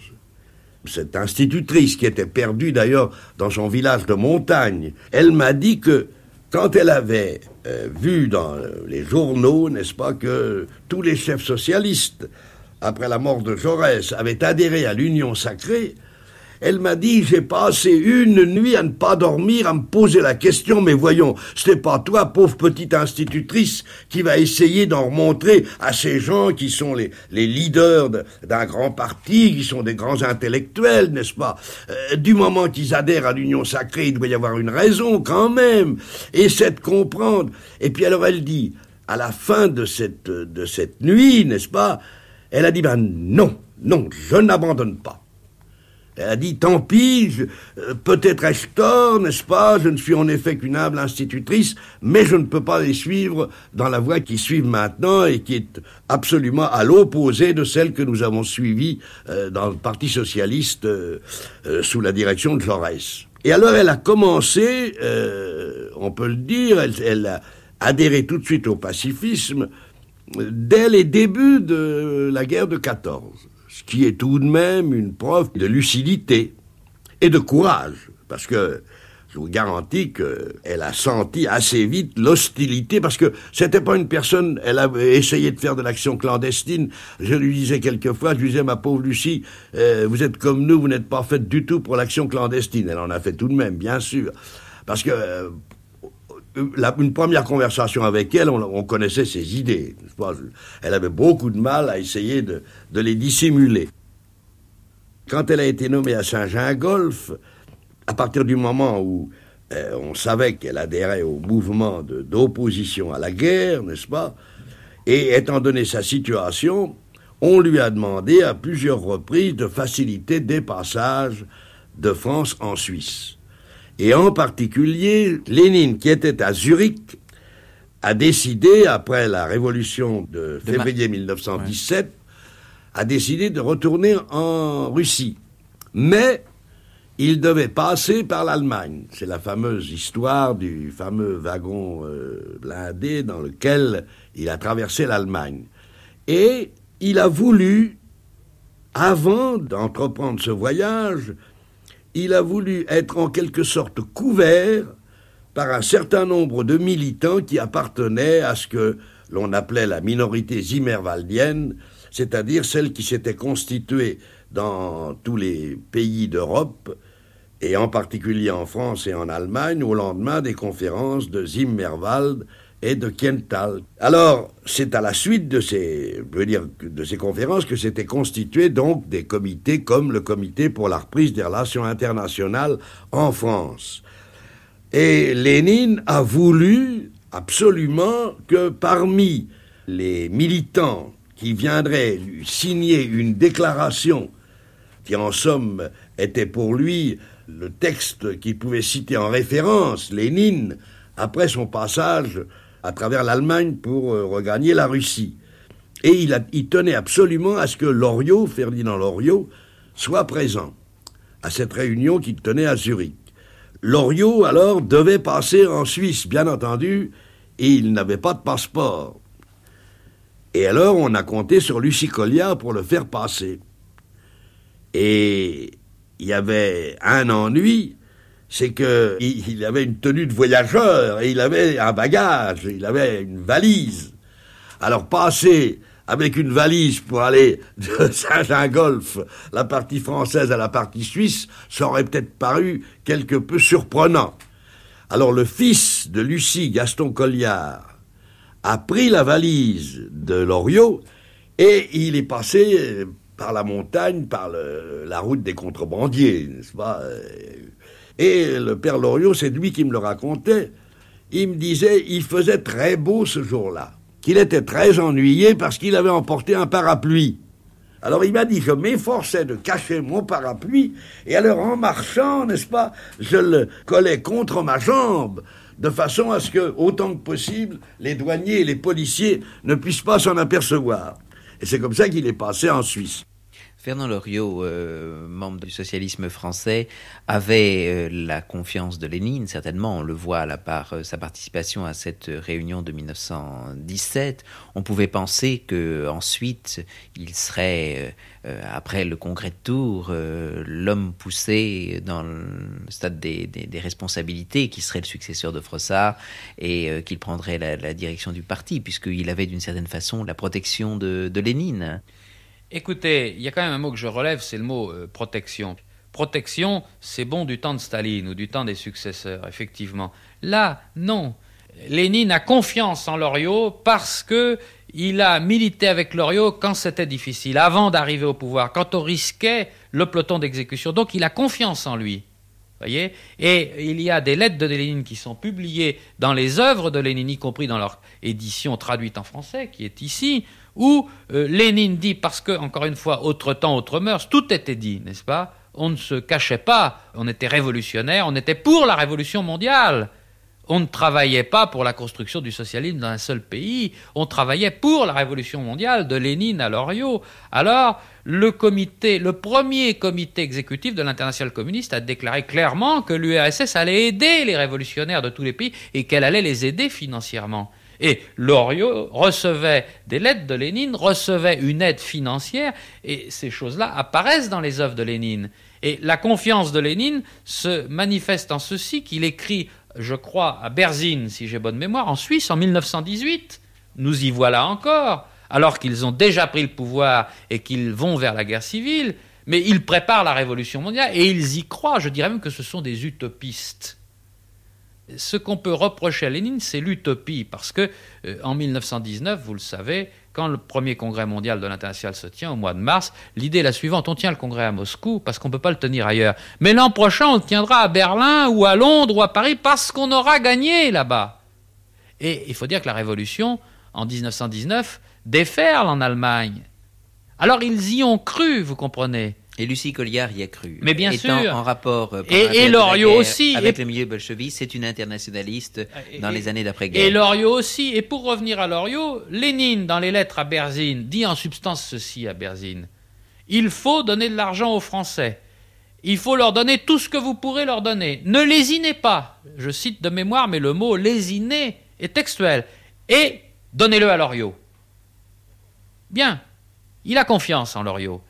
cette institutrice qui était perdue d'ailleurs dans son village de montagne, elle m'a dit que quand elle avait euh, vu dans les journaux, n'est-ce pas, que tous les chefs socialistes, après la mort de Jaurès, avaient adhéré à l'Union sacrée, elle m'a dit, j'ai passé une nuit à ne pas dormir, à me poser la question, mais voyons, ce n'est pas toi, pauvre petite institutrice, qui va essayer d'en remontrer à ces gens qui sont les, les leaders d'un grand parti, qui sont des grands intellectuels, n'est-ce pas? Euh, Du moment qu'ils adhèrent à l'Union sacrée, il doit y avoir une raison quand même. Essaie de comprendre. Et puis alors elle dit, à la fin de cette, de cette nuit, n'est-ce pas Elle a dit, ben non, non, je n'abandonne pas. Elle a dit, tant pis, euh, peut-être ai-je tort, n'est-ce pas Je ne suis en effet qu'une humble institutrice, mais je ne peux pas les suivre dans la voie qu'ils suivent maintenant et qui est absolument à l'opposé de celle que nous avons suivie euh, dans le Parti socialiste euh, euh, sous la direction de Jaurès. Et alors elle a commencé, euh, on peut le dire, elle, elle a adhéré tout de suite au pacifisme dès les débuts de la guerre de 14 ce qui est tout de même une preuve de lucidité et de courage, parce que je vous garantis qu'elle a senti assez vite l'hostilité, parce que c'était pas une personne, elle a essayé de faire de l'action clandestine. Je lui disais quelquefois, je lui disais, ma pauvre Lucie, euh, vous êtes comme nous, vous n'êtes pas faite du tout pour l'action clandestine. Elle en a fait tout de même, bien sûr. Parce que euh, une première conversation avec elle, on, on connaissait ses idées. Elle avait beaucoup de mal à essayer de, les dissimuler. Quand elle a été nommée à Saint-Gingolf, à partir du moment où euh, on savait qu'elle adhérait au mouvement d'opposition à la guerre, n'est-ce pas Et étant donné sa situation, on lui a demandé à plusieurs reprises de faciliter des passages de France en Suisse. Et en particulier, Lénine, qui était à Zurich, a décidé, après la révolution de février 1917, a décidé de retourner en Russie. Mais il devait passer par l'Allemagne. C'est la fameuse histoire du fameux wagon euh, blindé dans lequel il a traversé l'Allemagne. Et il a voulu, avant d'entreprendre ce voyage, il a voulu être en quelque sorte couvert par un certain nombre de militants qui appartenaient à ce que l'on appelait la minorité zimmerwaldienne, c'est-à-dire celle qui s'était constituée dans tous les pays d'Europe, et en particulier en France et en Allemagne, au lendemain des conférences de Zimmerwald et de Kiental. Alors, c'est à la suite de ces, je veux dire, de ces conférences que s'étaient constitués donc des comités comme le comité pour la reprise des relations internationales en France. Et Lénine a voulu absolument que parmi les militants qui viendraient signer une déclaration qui en somme était pour lui le texte qu'il pouvait citer en référence, Lénine, après son passage à travers l'Allemagne pour euh, regagner la Russie. Et il, il tenait absolument à ce que Loriot, Ferdinand Loriot, soit présent à cette réunion qu'il tenait à Zurich. Loriot, alors, devait passer en Suisse, bien entendu, et il n'avait pas de passeport. Et alors, on a compté sur Lucie Colliard pour le faire passer. Et il y avait un ennui, c'est que il avait une tenue de voyageur et il avait un bagage, il avait une valise. Alors passer avec une valise pour aller de Saint-Gingolf, la partie française à la partie suisse, ça aurait peut-être paru quelque peu surprenant. Alors le fils de Lucie, Gaston Colliard, a pris la valise de Loriot et il est passé par la montagne, par la route des contrebandiers, n'est-ce pas? Et le père Loriot, c'est lui qui me le racontait. Il me disait, il faisait très beau ce jour-là qu'il était très ennuyé parce qu'il avait emporté un parapluie. Alors il m'a dit, je m'efforçais de cacher mon parapluie, et alors en marchant, n'est-ce pas, je le collais contre ma jambe, de façon à ce que, autant que possible, les douaniers et les policiers ne puissent pas s'en apercevoir. Et c'est comme ça qu'il est passé en Suisse. Fernand Loriot, euh, membre du socialisme français, avait euh, la confiance de Lénine, certainement, on le voit par euh, sa participation à cette réunion de 1917. On pouvait penser que ensuite il serait, après le congrès de Tours, l'homme poussé dans le stade des, responsabilités, qui serait le successeur de Frossard et qu'il prendrait la, direction du parti, puisqu'il avait d'une certaine façon la protection de Lénine. Écoutez, il y a quand même un mot que je relève, c'est le mot euh, protection. Protection, c'est bon du temps de Staline ou du temps des successeurs, effectivement. Là, non. Lénine a confiance en Loriot parce que il a milité avec Loriot quand c'était difficile, avant d'arriver au pouvoir, quand on risquait le peloton d'exécution. Donc il a confiance en lui. Voyez? Et il y a des lettres de Lénine qui sont publiées dans les œuvres de Lénine, y compris dans leur édition traduite en français, qui est ici, où euh, Lénine dit, parce que, encore une fois, autre temps, autre mœurs, tout était dit, n'est-ce pas? On ne se cachait pas, on était révolutionnaire, on était pour la révolution mondiale. On ne travaillait pas pour la construction du socialisme dans un seul pays, on travaillait pour la révolution mondiale, de Lénine à Loriot. Alors, le le premier comité exécutif de l'international communiste a déclaré clairement que l'URSS allait aider les révolutionnaires de tous les pays et qu'elle allait les aider financièrement. Et Loriot recevait des lettres de Lénine, recevait une aide financière, et ces choses-là apparaissent dans les œuvres de Lénine. Et la confiance de Lénine se manifeste en ceci qu'il écrit, je crois, à Berzine, si j'ai bonne mémoire, en Suisse, en 1918. Nous y voilà encore, alors qu'ils ont déjà pris le pouvoir et qu'ils vont vers la guerre civile, mais ils préparent la révolution mondiale et ils y croient. Je dirais même que ce sont des utopistes ce qu'on peut reprocher à Lénine, c'est l'utopie, parce que euh, en 1919, vous le savez, quand le premier congrès mondial de l'international se tient au mois de mars, l'idée est la suivante on tient le congrès à Moscou parce qu'on ne peut pas le tenir ailleurs. Mais l'an prochain, on le tiendra à Berlin ou à Londres ou à Paris parce qu'on aura gagné là-bas. Et il faut dire que la révolution, en 1919, déferle en Allemagne. Alors ils y ont cru, vous comprenez. Et Lucie Colliard y a cru. Mais bien Étant sûr. en rapport euh, et, et Loriot aussi. avec et... le milieu bolchevique, c'est une internationaliste dans et, les années d'après-guerre. Et Loriot aussi. Et pour revenir à Loriot, Lénine, dans les lettres à Berzine, dit en substance ceci à Berzine. Il faut donner de l'argent aux Français. Il faut leur donner tout ce que vous pourrez leur donner. Ne lésinez pas. Je cite de mémoire, mais le mot lésiner est textuel. Et donnez-le à Loriot. Bien. Il a confiance en Loriot.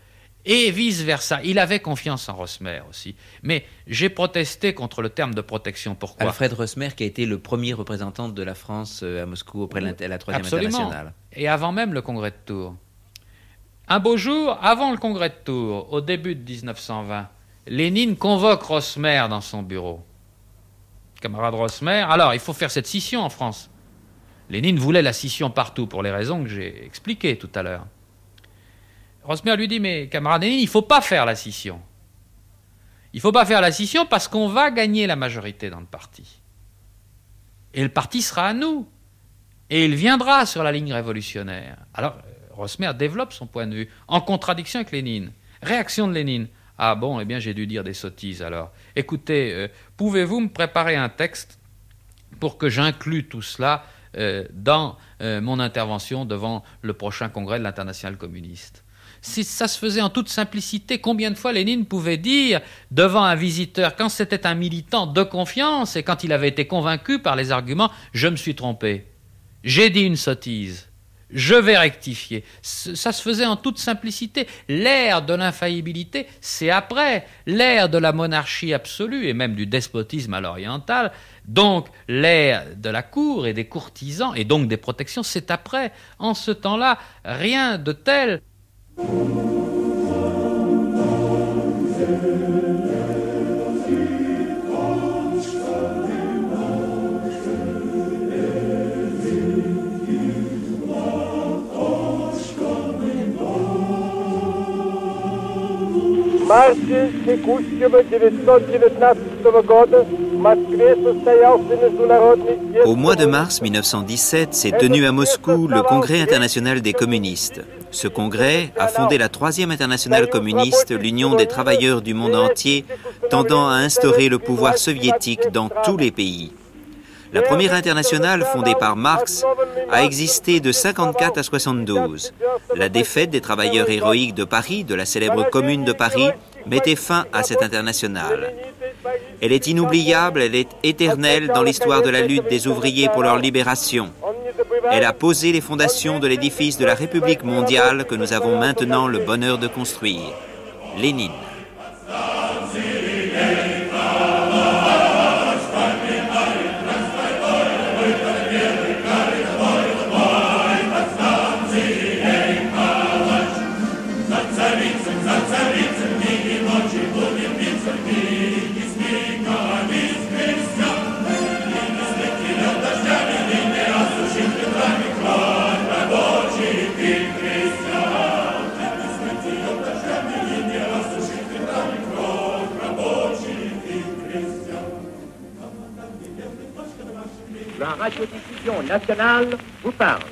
Et vice-versa. Il avait confiance en Rosmer aussi. Mais j'ai protesté contre le terme de protection. Pourquoi? Alfred Rosmer, qui a été le premier représentant de la France euh, à Moscou auprès de la Troisième Internationale. Et avant même le congrès de Tours. Un beau jour, avant le congrès de Tours, au début de 1920, Lénine convoque Rosmer dans son bureau. Camarade Rosmer, alors il faut faire cette scission en France. Lénine voulait la scission partout pour les raisons que j'ai expliquées tout à l'heure. Rosmer lui dit, mais camarade Lénine, il ne faut pas faire la scission. Il ne faut pas faire la scission parce qu'on va gagner la majorité dans le parti. Et le parti sera à nous. Et il viendra sur la ligne révolutionnaire. Alors, Rosmer développe son point de vue, en contradiction avec Lénine. Réaction de Lénine. Ah bon, eh bien j'ai dû dire des sottises alors. Écoutez, euh, pouvez-vous me préparer un texte pour que j'inclue tout cela euh, dans euh, mon intervention devant le prochain congrès de l'international communiste? Si ça se faisait en toute simplicité, combien de fois Lénine pouvait dire devant un visiteur, quand c'était un militant de confiance et quand il avait été convaincu par les arguments, je me suis trompé, j'ai dit une sottise, je vais rectifier. Ça se faisait en toute simplicité. L'ère de l'infaillibilité, c'est après. L'ère de la monarchie absolue et même du despotisme à l'oriental, donc l'ère de la cour et des courtisans et donc des protections, c'est après. En ce temps-là, rien de tel. Thank you. Au mois de mars 1917 s'est tenu à Moscou le Congrès international des communistes. Ce congrès a fondé la troisième internationale communiste, l'Union des travailleurs du monde entier, tendant à instaurer le pouvoir soviétique dans tous les pays. La première internationale, fondée par Marx, a existé de 54 à 72. La défaite des travailleurs héroïques de Paris, de la célèbre commune de Paris, mettait fin à cette internationale. Elle est inoubliable, elle est éternelle dans l'histoire de la lutte des ouvriers pour leur libération. Elle a posé les fondations de l'édifice de la République mondiale que nous avons maintenant le bonheur de construire. Lénine. Radiodiffusion nationale vous parle.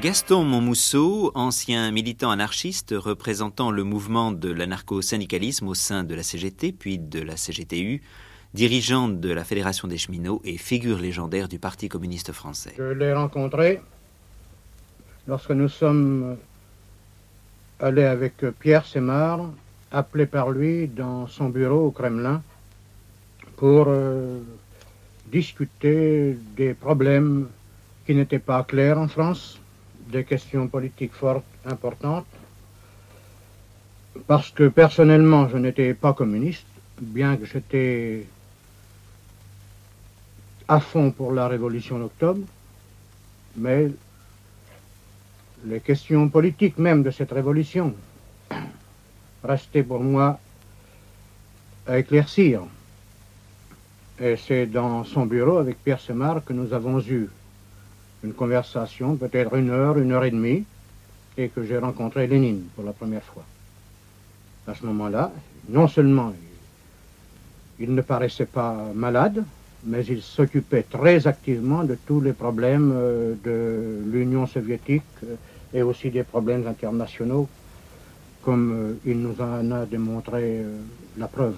Gaston Monmousseau, ancien militant anarchiste représentant le mouvement de l'anarcho-syndicalisme au sein de la CGT puis de la CGTU, dirigeant de la Fédération des cheminots et figure légendaire du Parti communiste français. Je l'ai rencontré lorsque nous sommes allés avec Pierre Semard, appelé par lui dans son bureau au Kremlin pour euh, discuter des problèmes qui n'étaient pas clairs en France, des questions politiques fortes, importantes, parce que personnellement je n'étais pas communiste, bien que j'étais à fond pour la révolution d'octobre, mais les questions politiques même de cette révolution restaient pour moi à éclaircir. Et c'est dans son bureau avec Pierre Semar que nous avons eu une conversation, peut-être une heure, une heure et demie, et que j'ai rencontré Lénine pour la première fois. À ce moment-là, non seulement il ne paraissait pas malade, mais il s'occupait très activement de tous les problèmes euh, de l'Union soviétique euh, et aussi des problèmes internationaux, comme euh, il nous en a démontré la preuve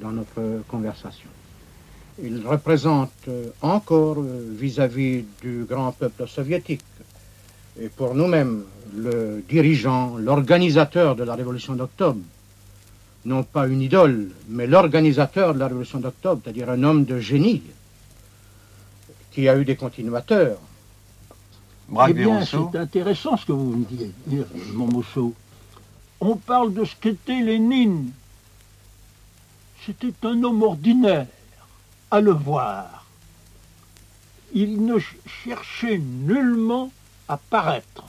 dans notre conversation. Il représente encore vis-à-vis du grand peuple soviétique et pour nous-mêmes le dirigeant, l'organisateur de la révolution d'octobre, non pas une idole, mais l'organisateur de la Révolution d'octobre, c'est-à-dire un homme de génie qui a eu des continuateurs. eh bien, c'est intéressant ce que vous me dites, mon Mousseau. On parle de ce qu'était Lénine. C'était un homme ordinaire, à le voir. Il ne cherchait nullement à paraître,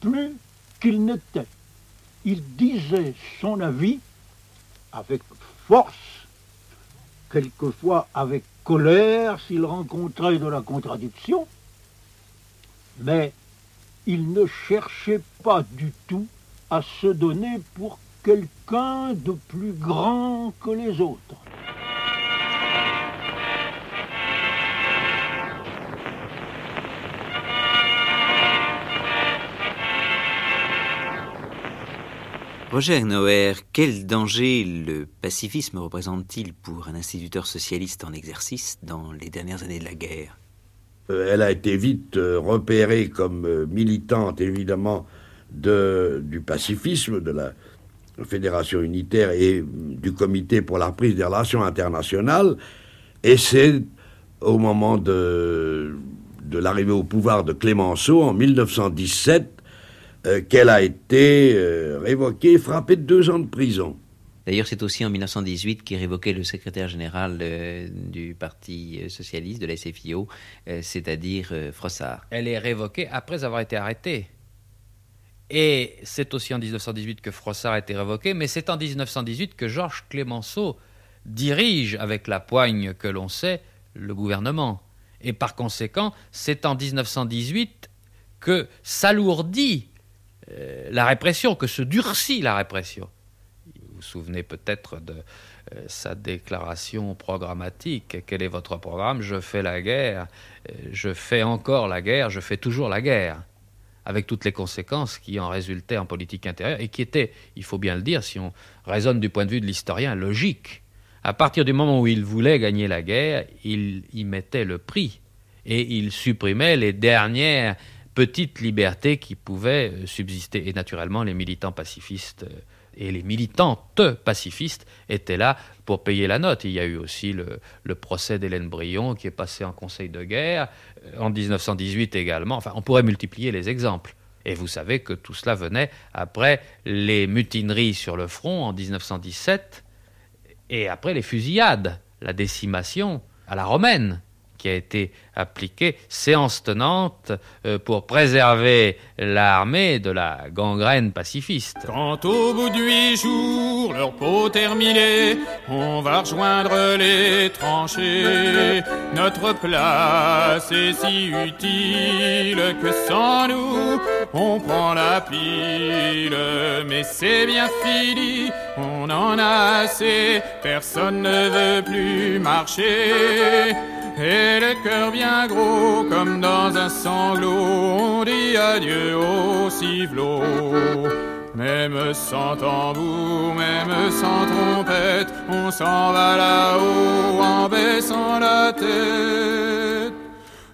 plus qu'il n'était. Il disait son avis avec force, quelquefois avec colère s'il rencontrait de la contradiction, mais il ne cherchait pas du tout à se donner pour quelqu'un de plus grand que les autres. Roger Noer, quel danger le pacifisme représente-t-il pour un instituteur socialiste en exercice dans les dernières années de la guerre? Euh, Elle a été vite euh, repérée comme euh, militante, évidemment, de, du pacifisme, de la Fédération unitaire et du Comité pour la reprise des relations internationales. Et c'est au moment de, de l'arrivée au pouvoir de Clémenceau en 1917 euh, qu'elle a été euh, révoquée, frappée de deux ans de prison. D'ailleurs, c'est aussi en 1918 qu'est révoqué le secrétaire général euh, du Parti socialiste, de la SFIO, c'est-à-dire Frossard. Elle est révoquée après avoir été arrêtée. Et c'est aussi en 1918 que Frossard a été révoqué, mais c'est en 1918 que Georges Clémenceau dirige, avec la poigne que l'on sait, le gouvernement. Et par conséquent, c'est en 1918 que s'alourdit euh, la répression, que se durcit la répression. Vous vous souvenez peut-être de euh, sa déclaration programmatique. Quel est votre programme? Je fais la guerre, euh, je fais encore la guerre, je fais toujours la guerre avec toutes les conséquences qui en résultaient en politique intérieure et qui étaient, il faut bien le dire, si on raisonne du point de vue de l'historien, logiques. À partir du moment où il voulait gagner la guerre, il y mettait le prix et il supprimait les dernières petites libertés qui pouvaient euh, subsister. Et naturellement, les militants pacifistes euh, et les militantes pacifistes étaient là pour payer la note. Il y a eu aussi le, procès d'Hélène Brion qui est passé en Conseil de guerre, euh, en 1918 également. Enfin, on pourrait multiplier les exemples. Et vous savez que tout cela venait après les mutineries sur le front en 1917 et après les fusillades, la décimation à la romaine qui a été appliquée, séance tenante euh, pour préserver l'armée de la gangrène pacifiste. Quand au bout de huit jours, leur peau terminée, on va rejoindre les tranchées. Notre place est si utile que sans nous, on prend la pile. Mais c'est bien fini, on en a assez, personne ne veut plus marcher. Et le cœur bien gros comme dans un sanglot, on dit adieu au civelot. Même sans tambour, même sans trompette, on s'en va là-haut en baissant la tête.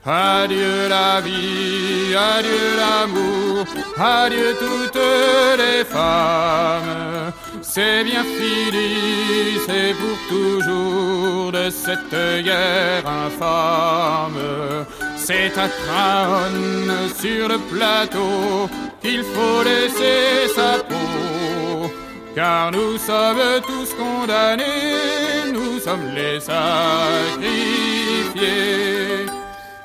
Adieu la vie, adieu l'amour, adieu toutes les femmes. C'est bien fini, c'est pour toujours de cette guerre infâme. C'est à crâne sur le plateau qu'il faut laisser sa peau. Car nous sommes tous condamnés, nous sommes les sacrifiés.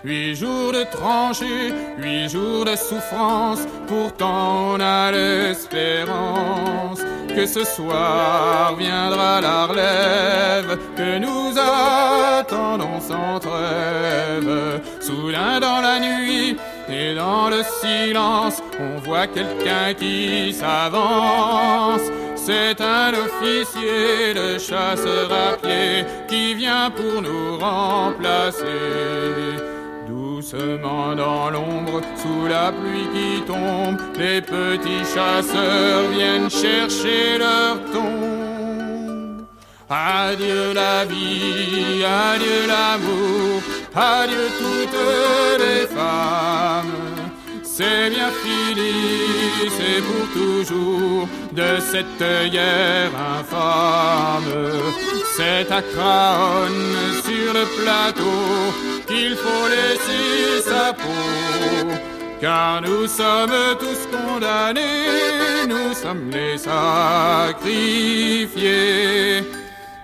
Huit jours de tranchées, huit jours de souffrance, pourtant on a l'espérance que ce soir viendra la relève, que nous attendons sans trêve. Soudain dans la nuit et dans le silence, on voit quelqu'un qui s'avance. C'est un officier de chasseur à pied qui vient pour nous remplacer. Doucement dans l'ombre, sous la pluie qui tombe, les petits chasseurs viennent chercher leur tombe. Adieu la vie, adieu l'amour, adieu toutes les femmes. C'est bien fini, c'est pour toujours de cette guerre infâme. C'est à Craonne sur le plateau qu'il faut laisser sa peau. Car nous sommes tous condamnés, nous sommes les sacrifiés.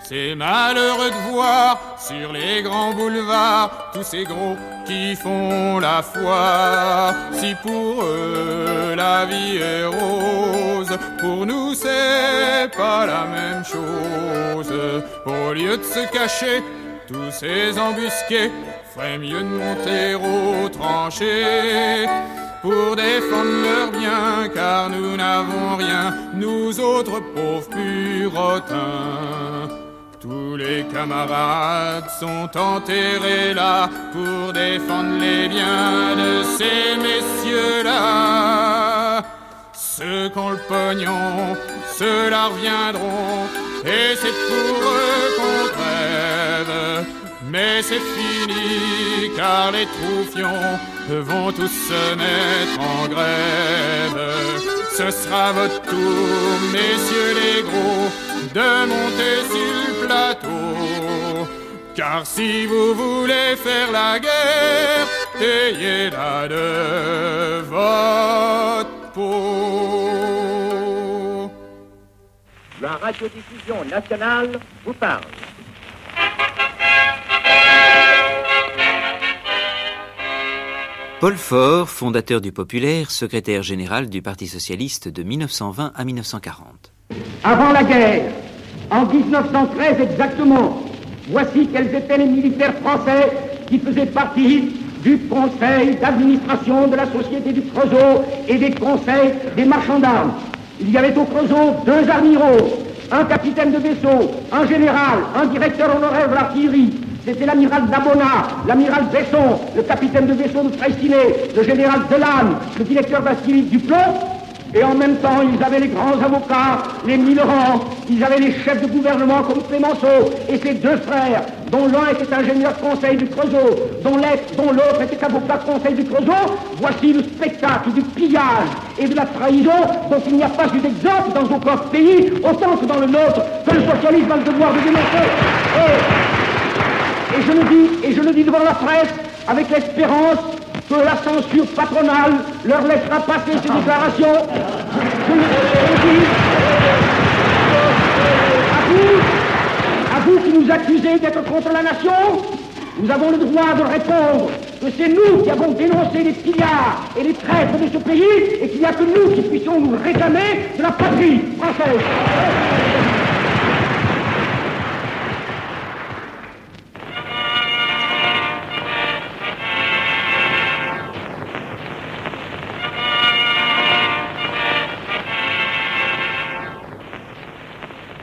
C'est malheureux de voir sur les grands boulevards tous ces gros qui font la foi. Si pour eux la vie est rose, pour nous c'est pas la même chose. Au lieu de se cacher, tous ces embusqués ferait mieux de monter aux tranchées pour défendre leurs biens, car nous n'avons rien, nous autres pauvres purotins. Tous les camarades sont enterrés là pour défendre les biens de ces messieurs-là. Ceux qui ont le pognon, ceux-là reviendront, et c'est pour eux qu'on crève. Mais c'est fini, car les troufions vont tous se mettre en grève. Ce sera votre tour, messieurs les gros, de monter sur le plateau. Car si vous voulez faire la guerre, payez-la de votre peau. La radiodiffusion nationale vous parle. Paul Faure, fondateur du Populaire, secrétaire général du Parti socialiste de 1920 à 1940. Avant la guerre, en 1913 exactement, voici quels étaient les militaires français qui faisaient partie du conseil d'administration de la Société du Creusot et des conseils des marchands d'armes. Il y avait au Creusot deux amiraux, un capitaine de vaisseau, un général, un directeur honoraire de l'artillerie. C'était l'amiral Dabona, l'amiral Besson, le capitaine de vaisseau de Freycinet, le général Delanne, le directeur d'artillerie Duplon, et en même temps, ils avaient les grands avocats, les Millerand, ils avaient les chefs de gouvernement comme Clémenceau et ses deux frères, dont l'un était ingénieur conseil du Creusot, dont l'autre était avocat conseil du Creusot. Voici le spectacle du pillage et de la trahison dont il n'y a pas eu d'exemple dans aucun pays, autant que dans le nôtre, que le socialisme a le devoir de dénoncer. Et je le dis, et je le dis devant la presse, avec l'espérance que la censure patronale leur laissera passer ces déclarations. Je, je, dis à vous, à vous qui nous accusez d'être contre la nation, nous avons le droit de répondre que c'est nous qui avons dénoncé les pillards et les traîtres de ce pays et qu'il n'y a que nous qui puissions nous réclamer de la patrie française.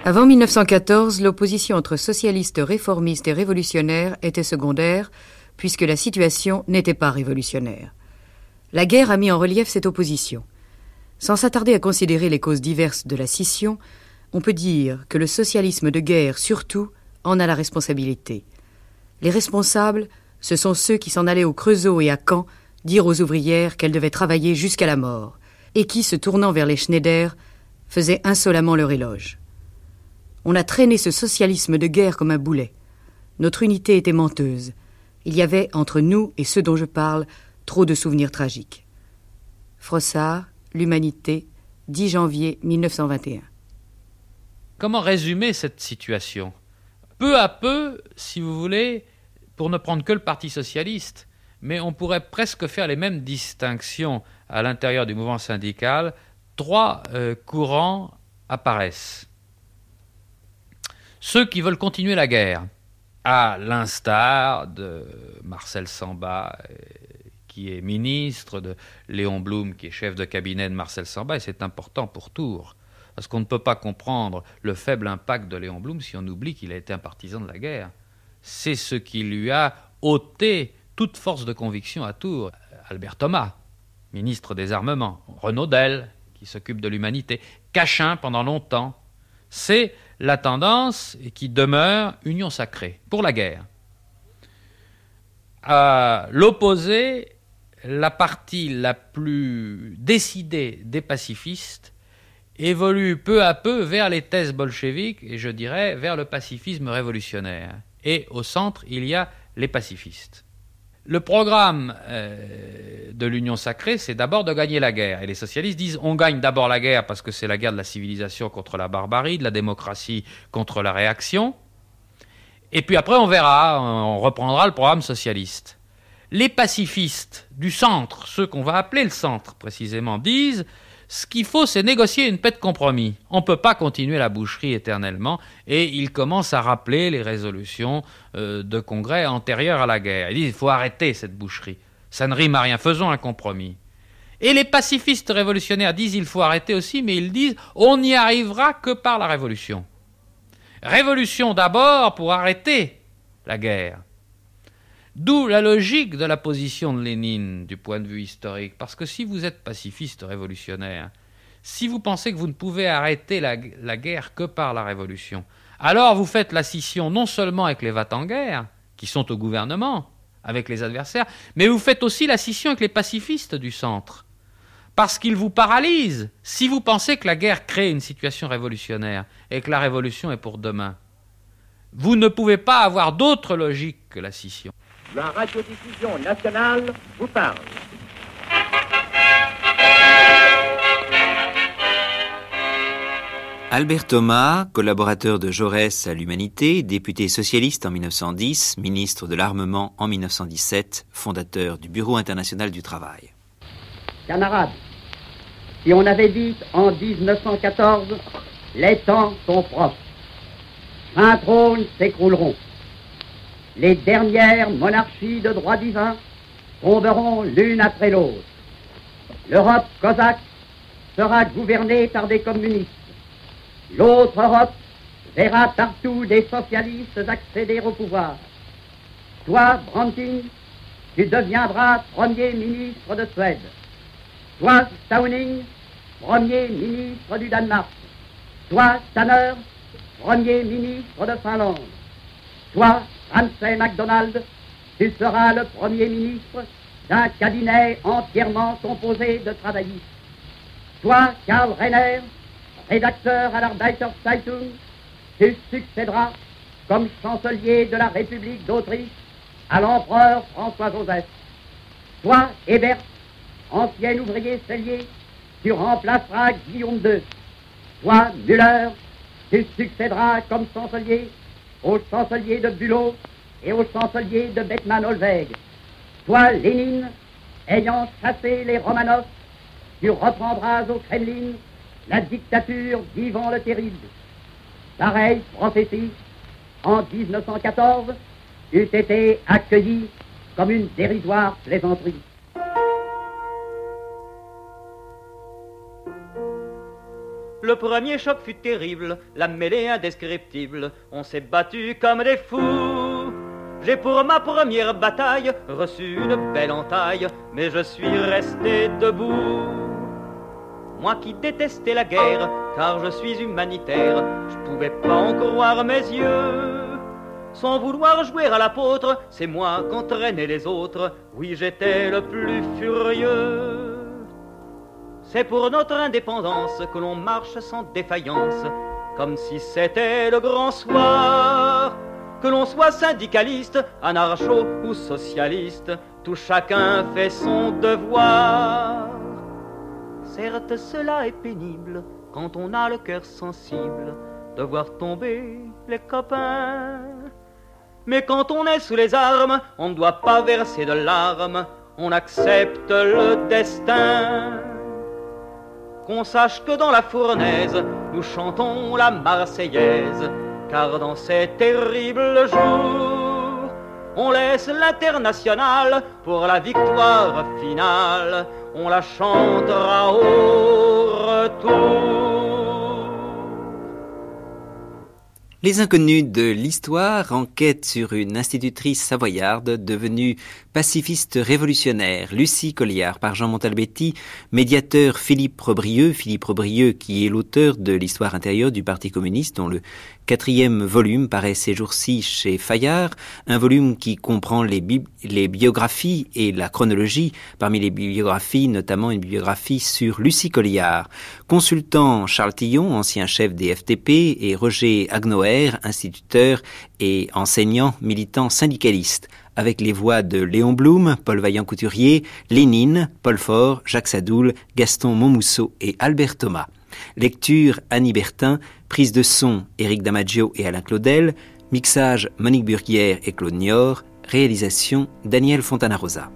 Avant 1914, l'opposition entre socialistes, réformistes et révolutionnaires était secondaire, puisque la situation n'était pas révolutionnaire. La guerre a mis en relief cette opposition. Sans s'attarder à considérer les causes diverses de la scission, on peut dire que le socialisme de guerre, surtout, en a la responsabilité. Les responsables, ce sont ceux qui s'en allaient au Creusot et à Caen dire aux ouvrières qu'elles devaient travailler jusqu'à la mort, et qui, se tournant vers les Schneider, faisaient insolemment leur éloge. On a traîné ce socialisme de guerre comme un boulet. Notre unité était menteuse. Il y avait, entre nous et ceux dont je parle, trop de souvenirs tragiques. Frossard, L'Humanité, 10 janvier 1921. Comment résumer cette situation? Peu à peu, si vous voulez, pour ne prendre que le Parti socialiste, mais on pourrait presque faire les mêmes distinctions à l'intérieur du mouvement syndical, trois euh, courants apparaissent ceux qui veulent continuer la guerre, à l'instar de Marcel Samba, euh, qui est ministre, de Léon Blum, qui est chef de cabinet de Marcel Samba, et c'est important pour Tours, parce qu'on ne peut pas comprendre le faible impact de Léon Blum si on oublie qu'il a été un partisan de la guerre. C'est ce qui lui a ôté toute force de conviction à Tours. Albert Thomas, ministre des Armements, Renaud Del, qui s'occupe de l'humanité, Cachin pendant longtemps. C'est la tendance qui demeure union sacrée pour la guerre. À l'opposé, la partie la plus décidée des pacifistes évolue peu à peu vers les thèses bolcheviques et je dirais vers le pacifisme révolutionnaire. Et au centre, il y a les pacifistes. Le programme euh, de l'Union sacrée, c'est d'abord de gagner la guerre. Et les socialistes disent on gagne d'abord la guerre parce que c'est la guerre de la civilisation contre la barbarie, de la démocratie contre la réaction. Et puis après, on verra, on reprendra le programme socialiste. Les pacifistes du centre, ceux qu'on va appeler le centre précisément, disent ce qu'il faut, c'est négocier une paix de compromis. On ne peut pas continuer la boucherie éternellement. Et ils commencent à rappeler les résolutions euh, de congrès antérieures à la guerre. Ils disent il faut arrêter cette boucherie. Ça ne rime à rien. Faisons un compromis. Et les pacifistes révolutionnaires disent il faut arrêter aussi, mais ils disent on n'y arrivera que par la révolution. Révolution d'abord pour arrêter la guerre. D'où la logique de la position de Lénine du point de vue historique. Parce que si vous êtes pacifiste révolutionnaire, si vous pensez que vous ne pouvez arrêter la, guerre que par la révolution, alors vous faites la scission non seulement avec les va-t-en-guerre, qui sont au gouvernement, avec les adversaires, mais vous faites aussi la scission avec les pacifistes du centre. Parce qu'ils vous paralysent. Si vous pensez que la guerre crée une situation révolutionnaire et que la révolution est pour demain, Vous ne pouvez pas avoir d'autre logique que la scission. La radiodiffusion nationale vous parle. Albert Thomas, collaborateur de Jaurès à l'Humanité, député socialiste en 1910, ministre de l'Armement en 1917, fondateur du Bureau international du travail. Camarades, si on avait dit en 1914, les temps sont propres, un trône s'écrouleront, les dernières monarchies de droit divin tomberont l'une après l'autre, l'Europe cosaque sera gouvernée par des communistes, L'autre Europe verra partout des socialistes accéder au pouvoir. Toi, Branting, tu deviendras Premier ministre de Suède. Toi, Stauning, Premier ministre du Danemark. Toi, Tanner, Premier ministre de Finlande. Toi, Ramsay MacDonald, tu seras le Premier ministre d'un cabinet entièrement composé de travaillistes. Toi, Karl Renner, rédacteur à l'Arbeiter Zeitung, tu succéderas comme chancelier de la République d'Autriche à l'empereur François-Joseph. Toi, Hébert, ancien ouvrier cellier, tu remplaceras Guillaume II. Toi, Müller, tu succéderas comme chancelier au chancelier de Bülow et au chancelier de Beckmann-Olweg. Toi, Lénine, ayant chassé les Romanov, tu reprendras au Kremlin la dictature d'Ivan le Terrible. Pareille prophétie, en 1914, eût été accueillie comme une dérisoire plaisanterie. Le premier choc fut terrible, la mêlée indescriptible. On s'est battu comme des fous. J'ai pour ma première bataille reçu une belle entaille, mais je suis resté debout. Moi qui détestais la guerre, car je suis humanitaire, je pouvais pas en croire mes yeux. Sans vouloir jouer à l'apôtre, c'est moi qu'entraînaient les autres. Oui, j'étais le plus furieux. C'est pour notre indépendance que l'on marche sans défaillance, comme si c'était le grand soir. Que l'on soit syndicaliste, anarcho ou socialiste, tout chacun fait son devoir. Certes, cela est pénible quand on a le cœur sensible de voir tomber les copains. Mais quand on est sous les armes, on ne doit pas verser de larmes, on accepte le destin. Qu'on sache que dans la fournaise, nous chantons la Marseillaise, car dans ces terribles jours, on laisse l'international pour la victoire finale, on la chantera au retour. Les inconnus de l'histoire enquêtent sur une institutrice savoyarde devenue pacifiste révolutionnaire, Lucie Colliard, par Jean Montalbetti, médiateur Philippe Rebrieux, Philippe Rebrieux qui est l'auteur de l'histoire intérieure du Parti communiste, dont le quatrième volume paraît ces jours-ci chez Fayard, un volume qui comprend les, biographies et la chronologie, parmi les bibliographies notamment une biographie sur Lucie Colliard. Consultant Charles Tillon, ancien chef des FTP, et Roger Agnoer, instituteur et enseignant militant syndicaliste avec les voix de Léon Blum, Paul Vaillant-Couturier, Lénine, Paul Faure, Jacques Sadoul, Gaston Monmousseau et Albert Thomas. Lecture Annie Bertin, prise de son Éric Damaggio et Alain Claudel, mixage Monique Burguière et Claude Nior, réalisation Daniel Fontana-Rosa.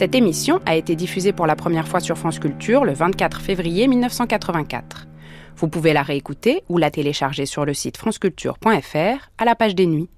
Cette émission a été diffusée pour la première fois sur France Culture le 24 février 1984. Vous pouvez la réécouter ou la télécharger sur le site franceculture.fr à la page des nuits.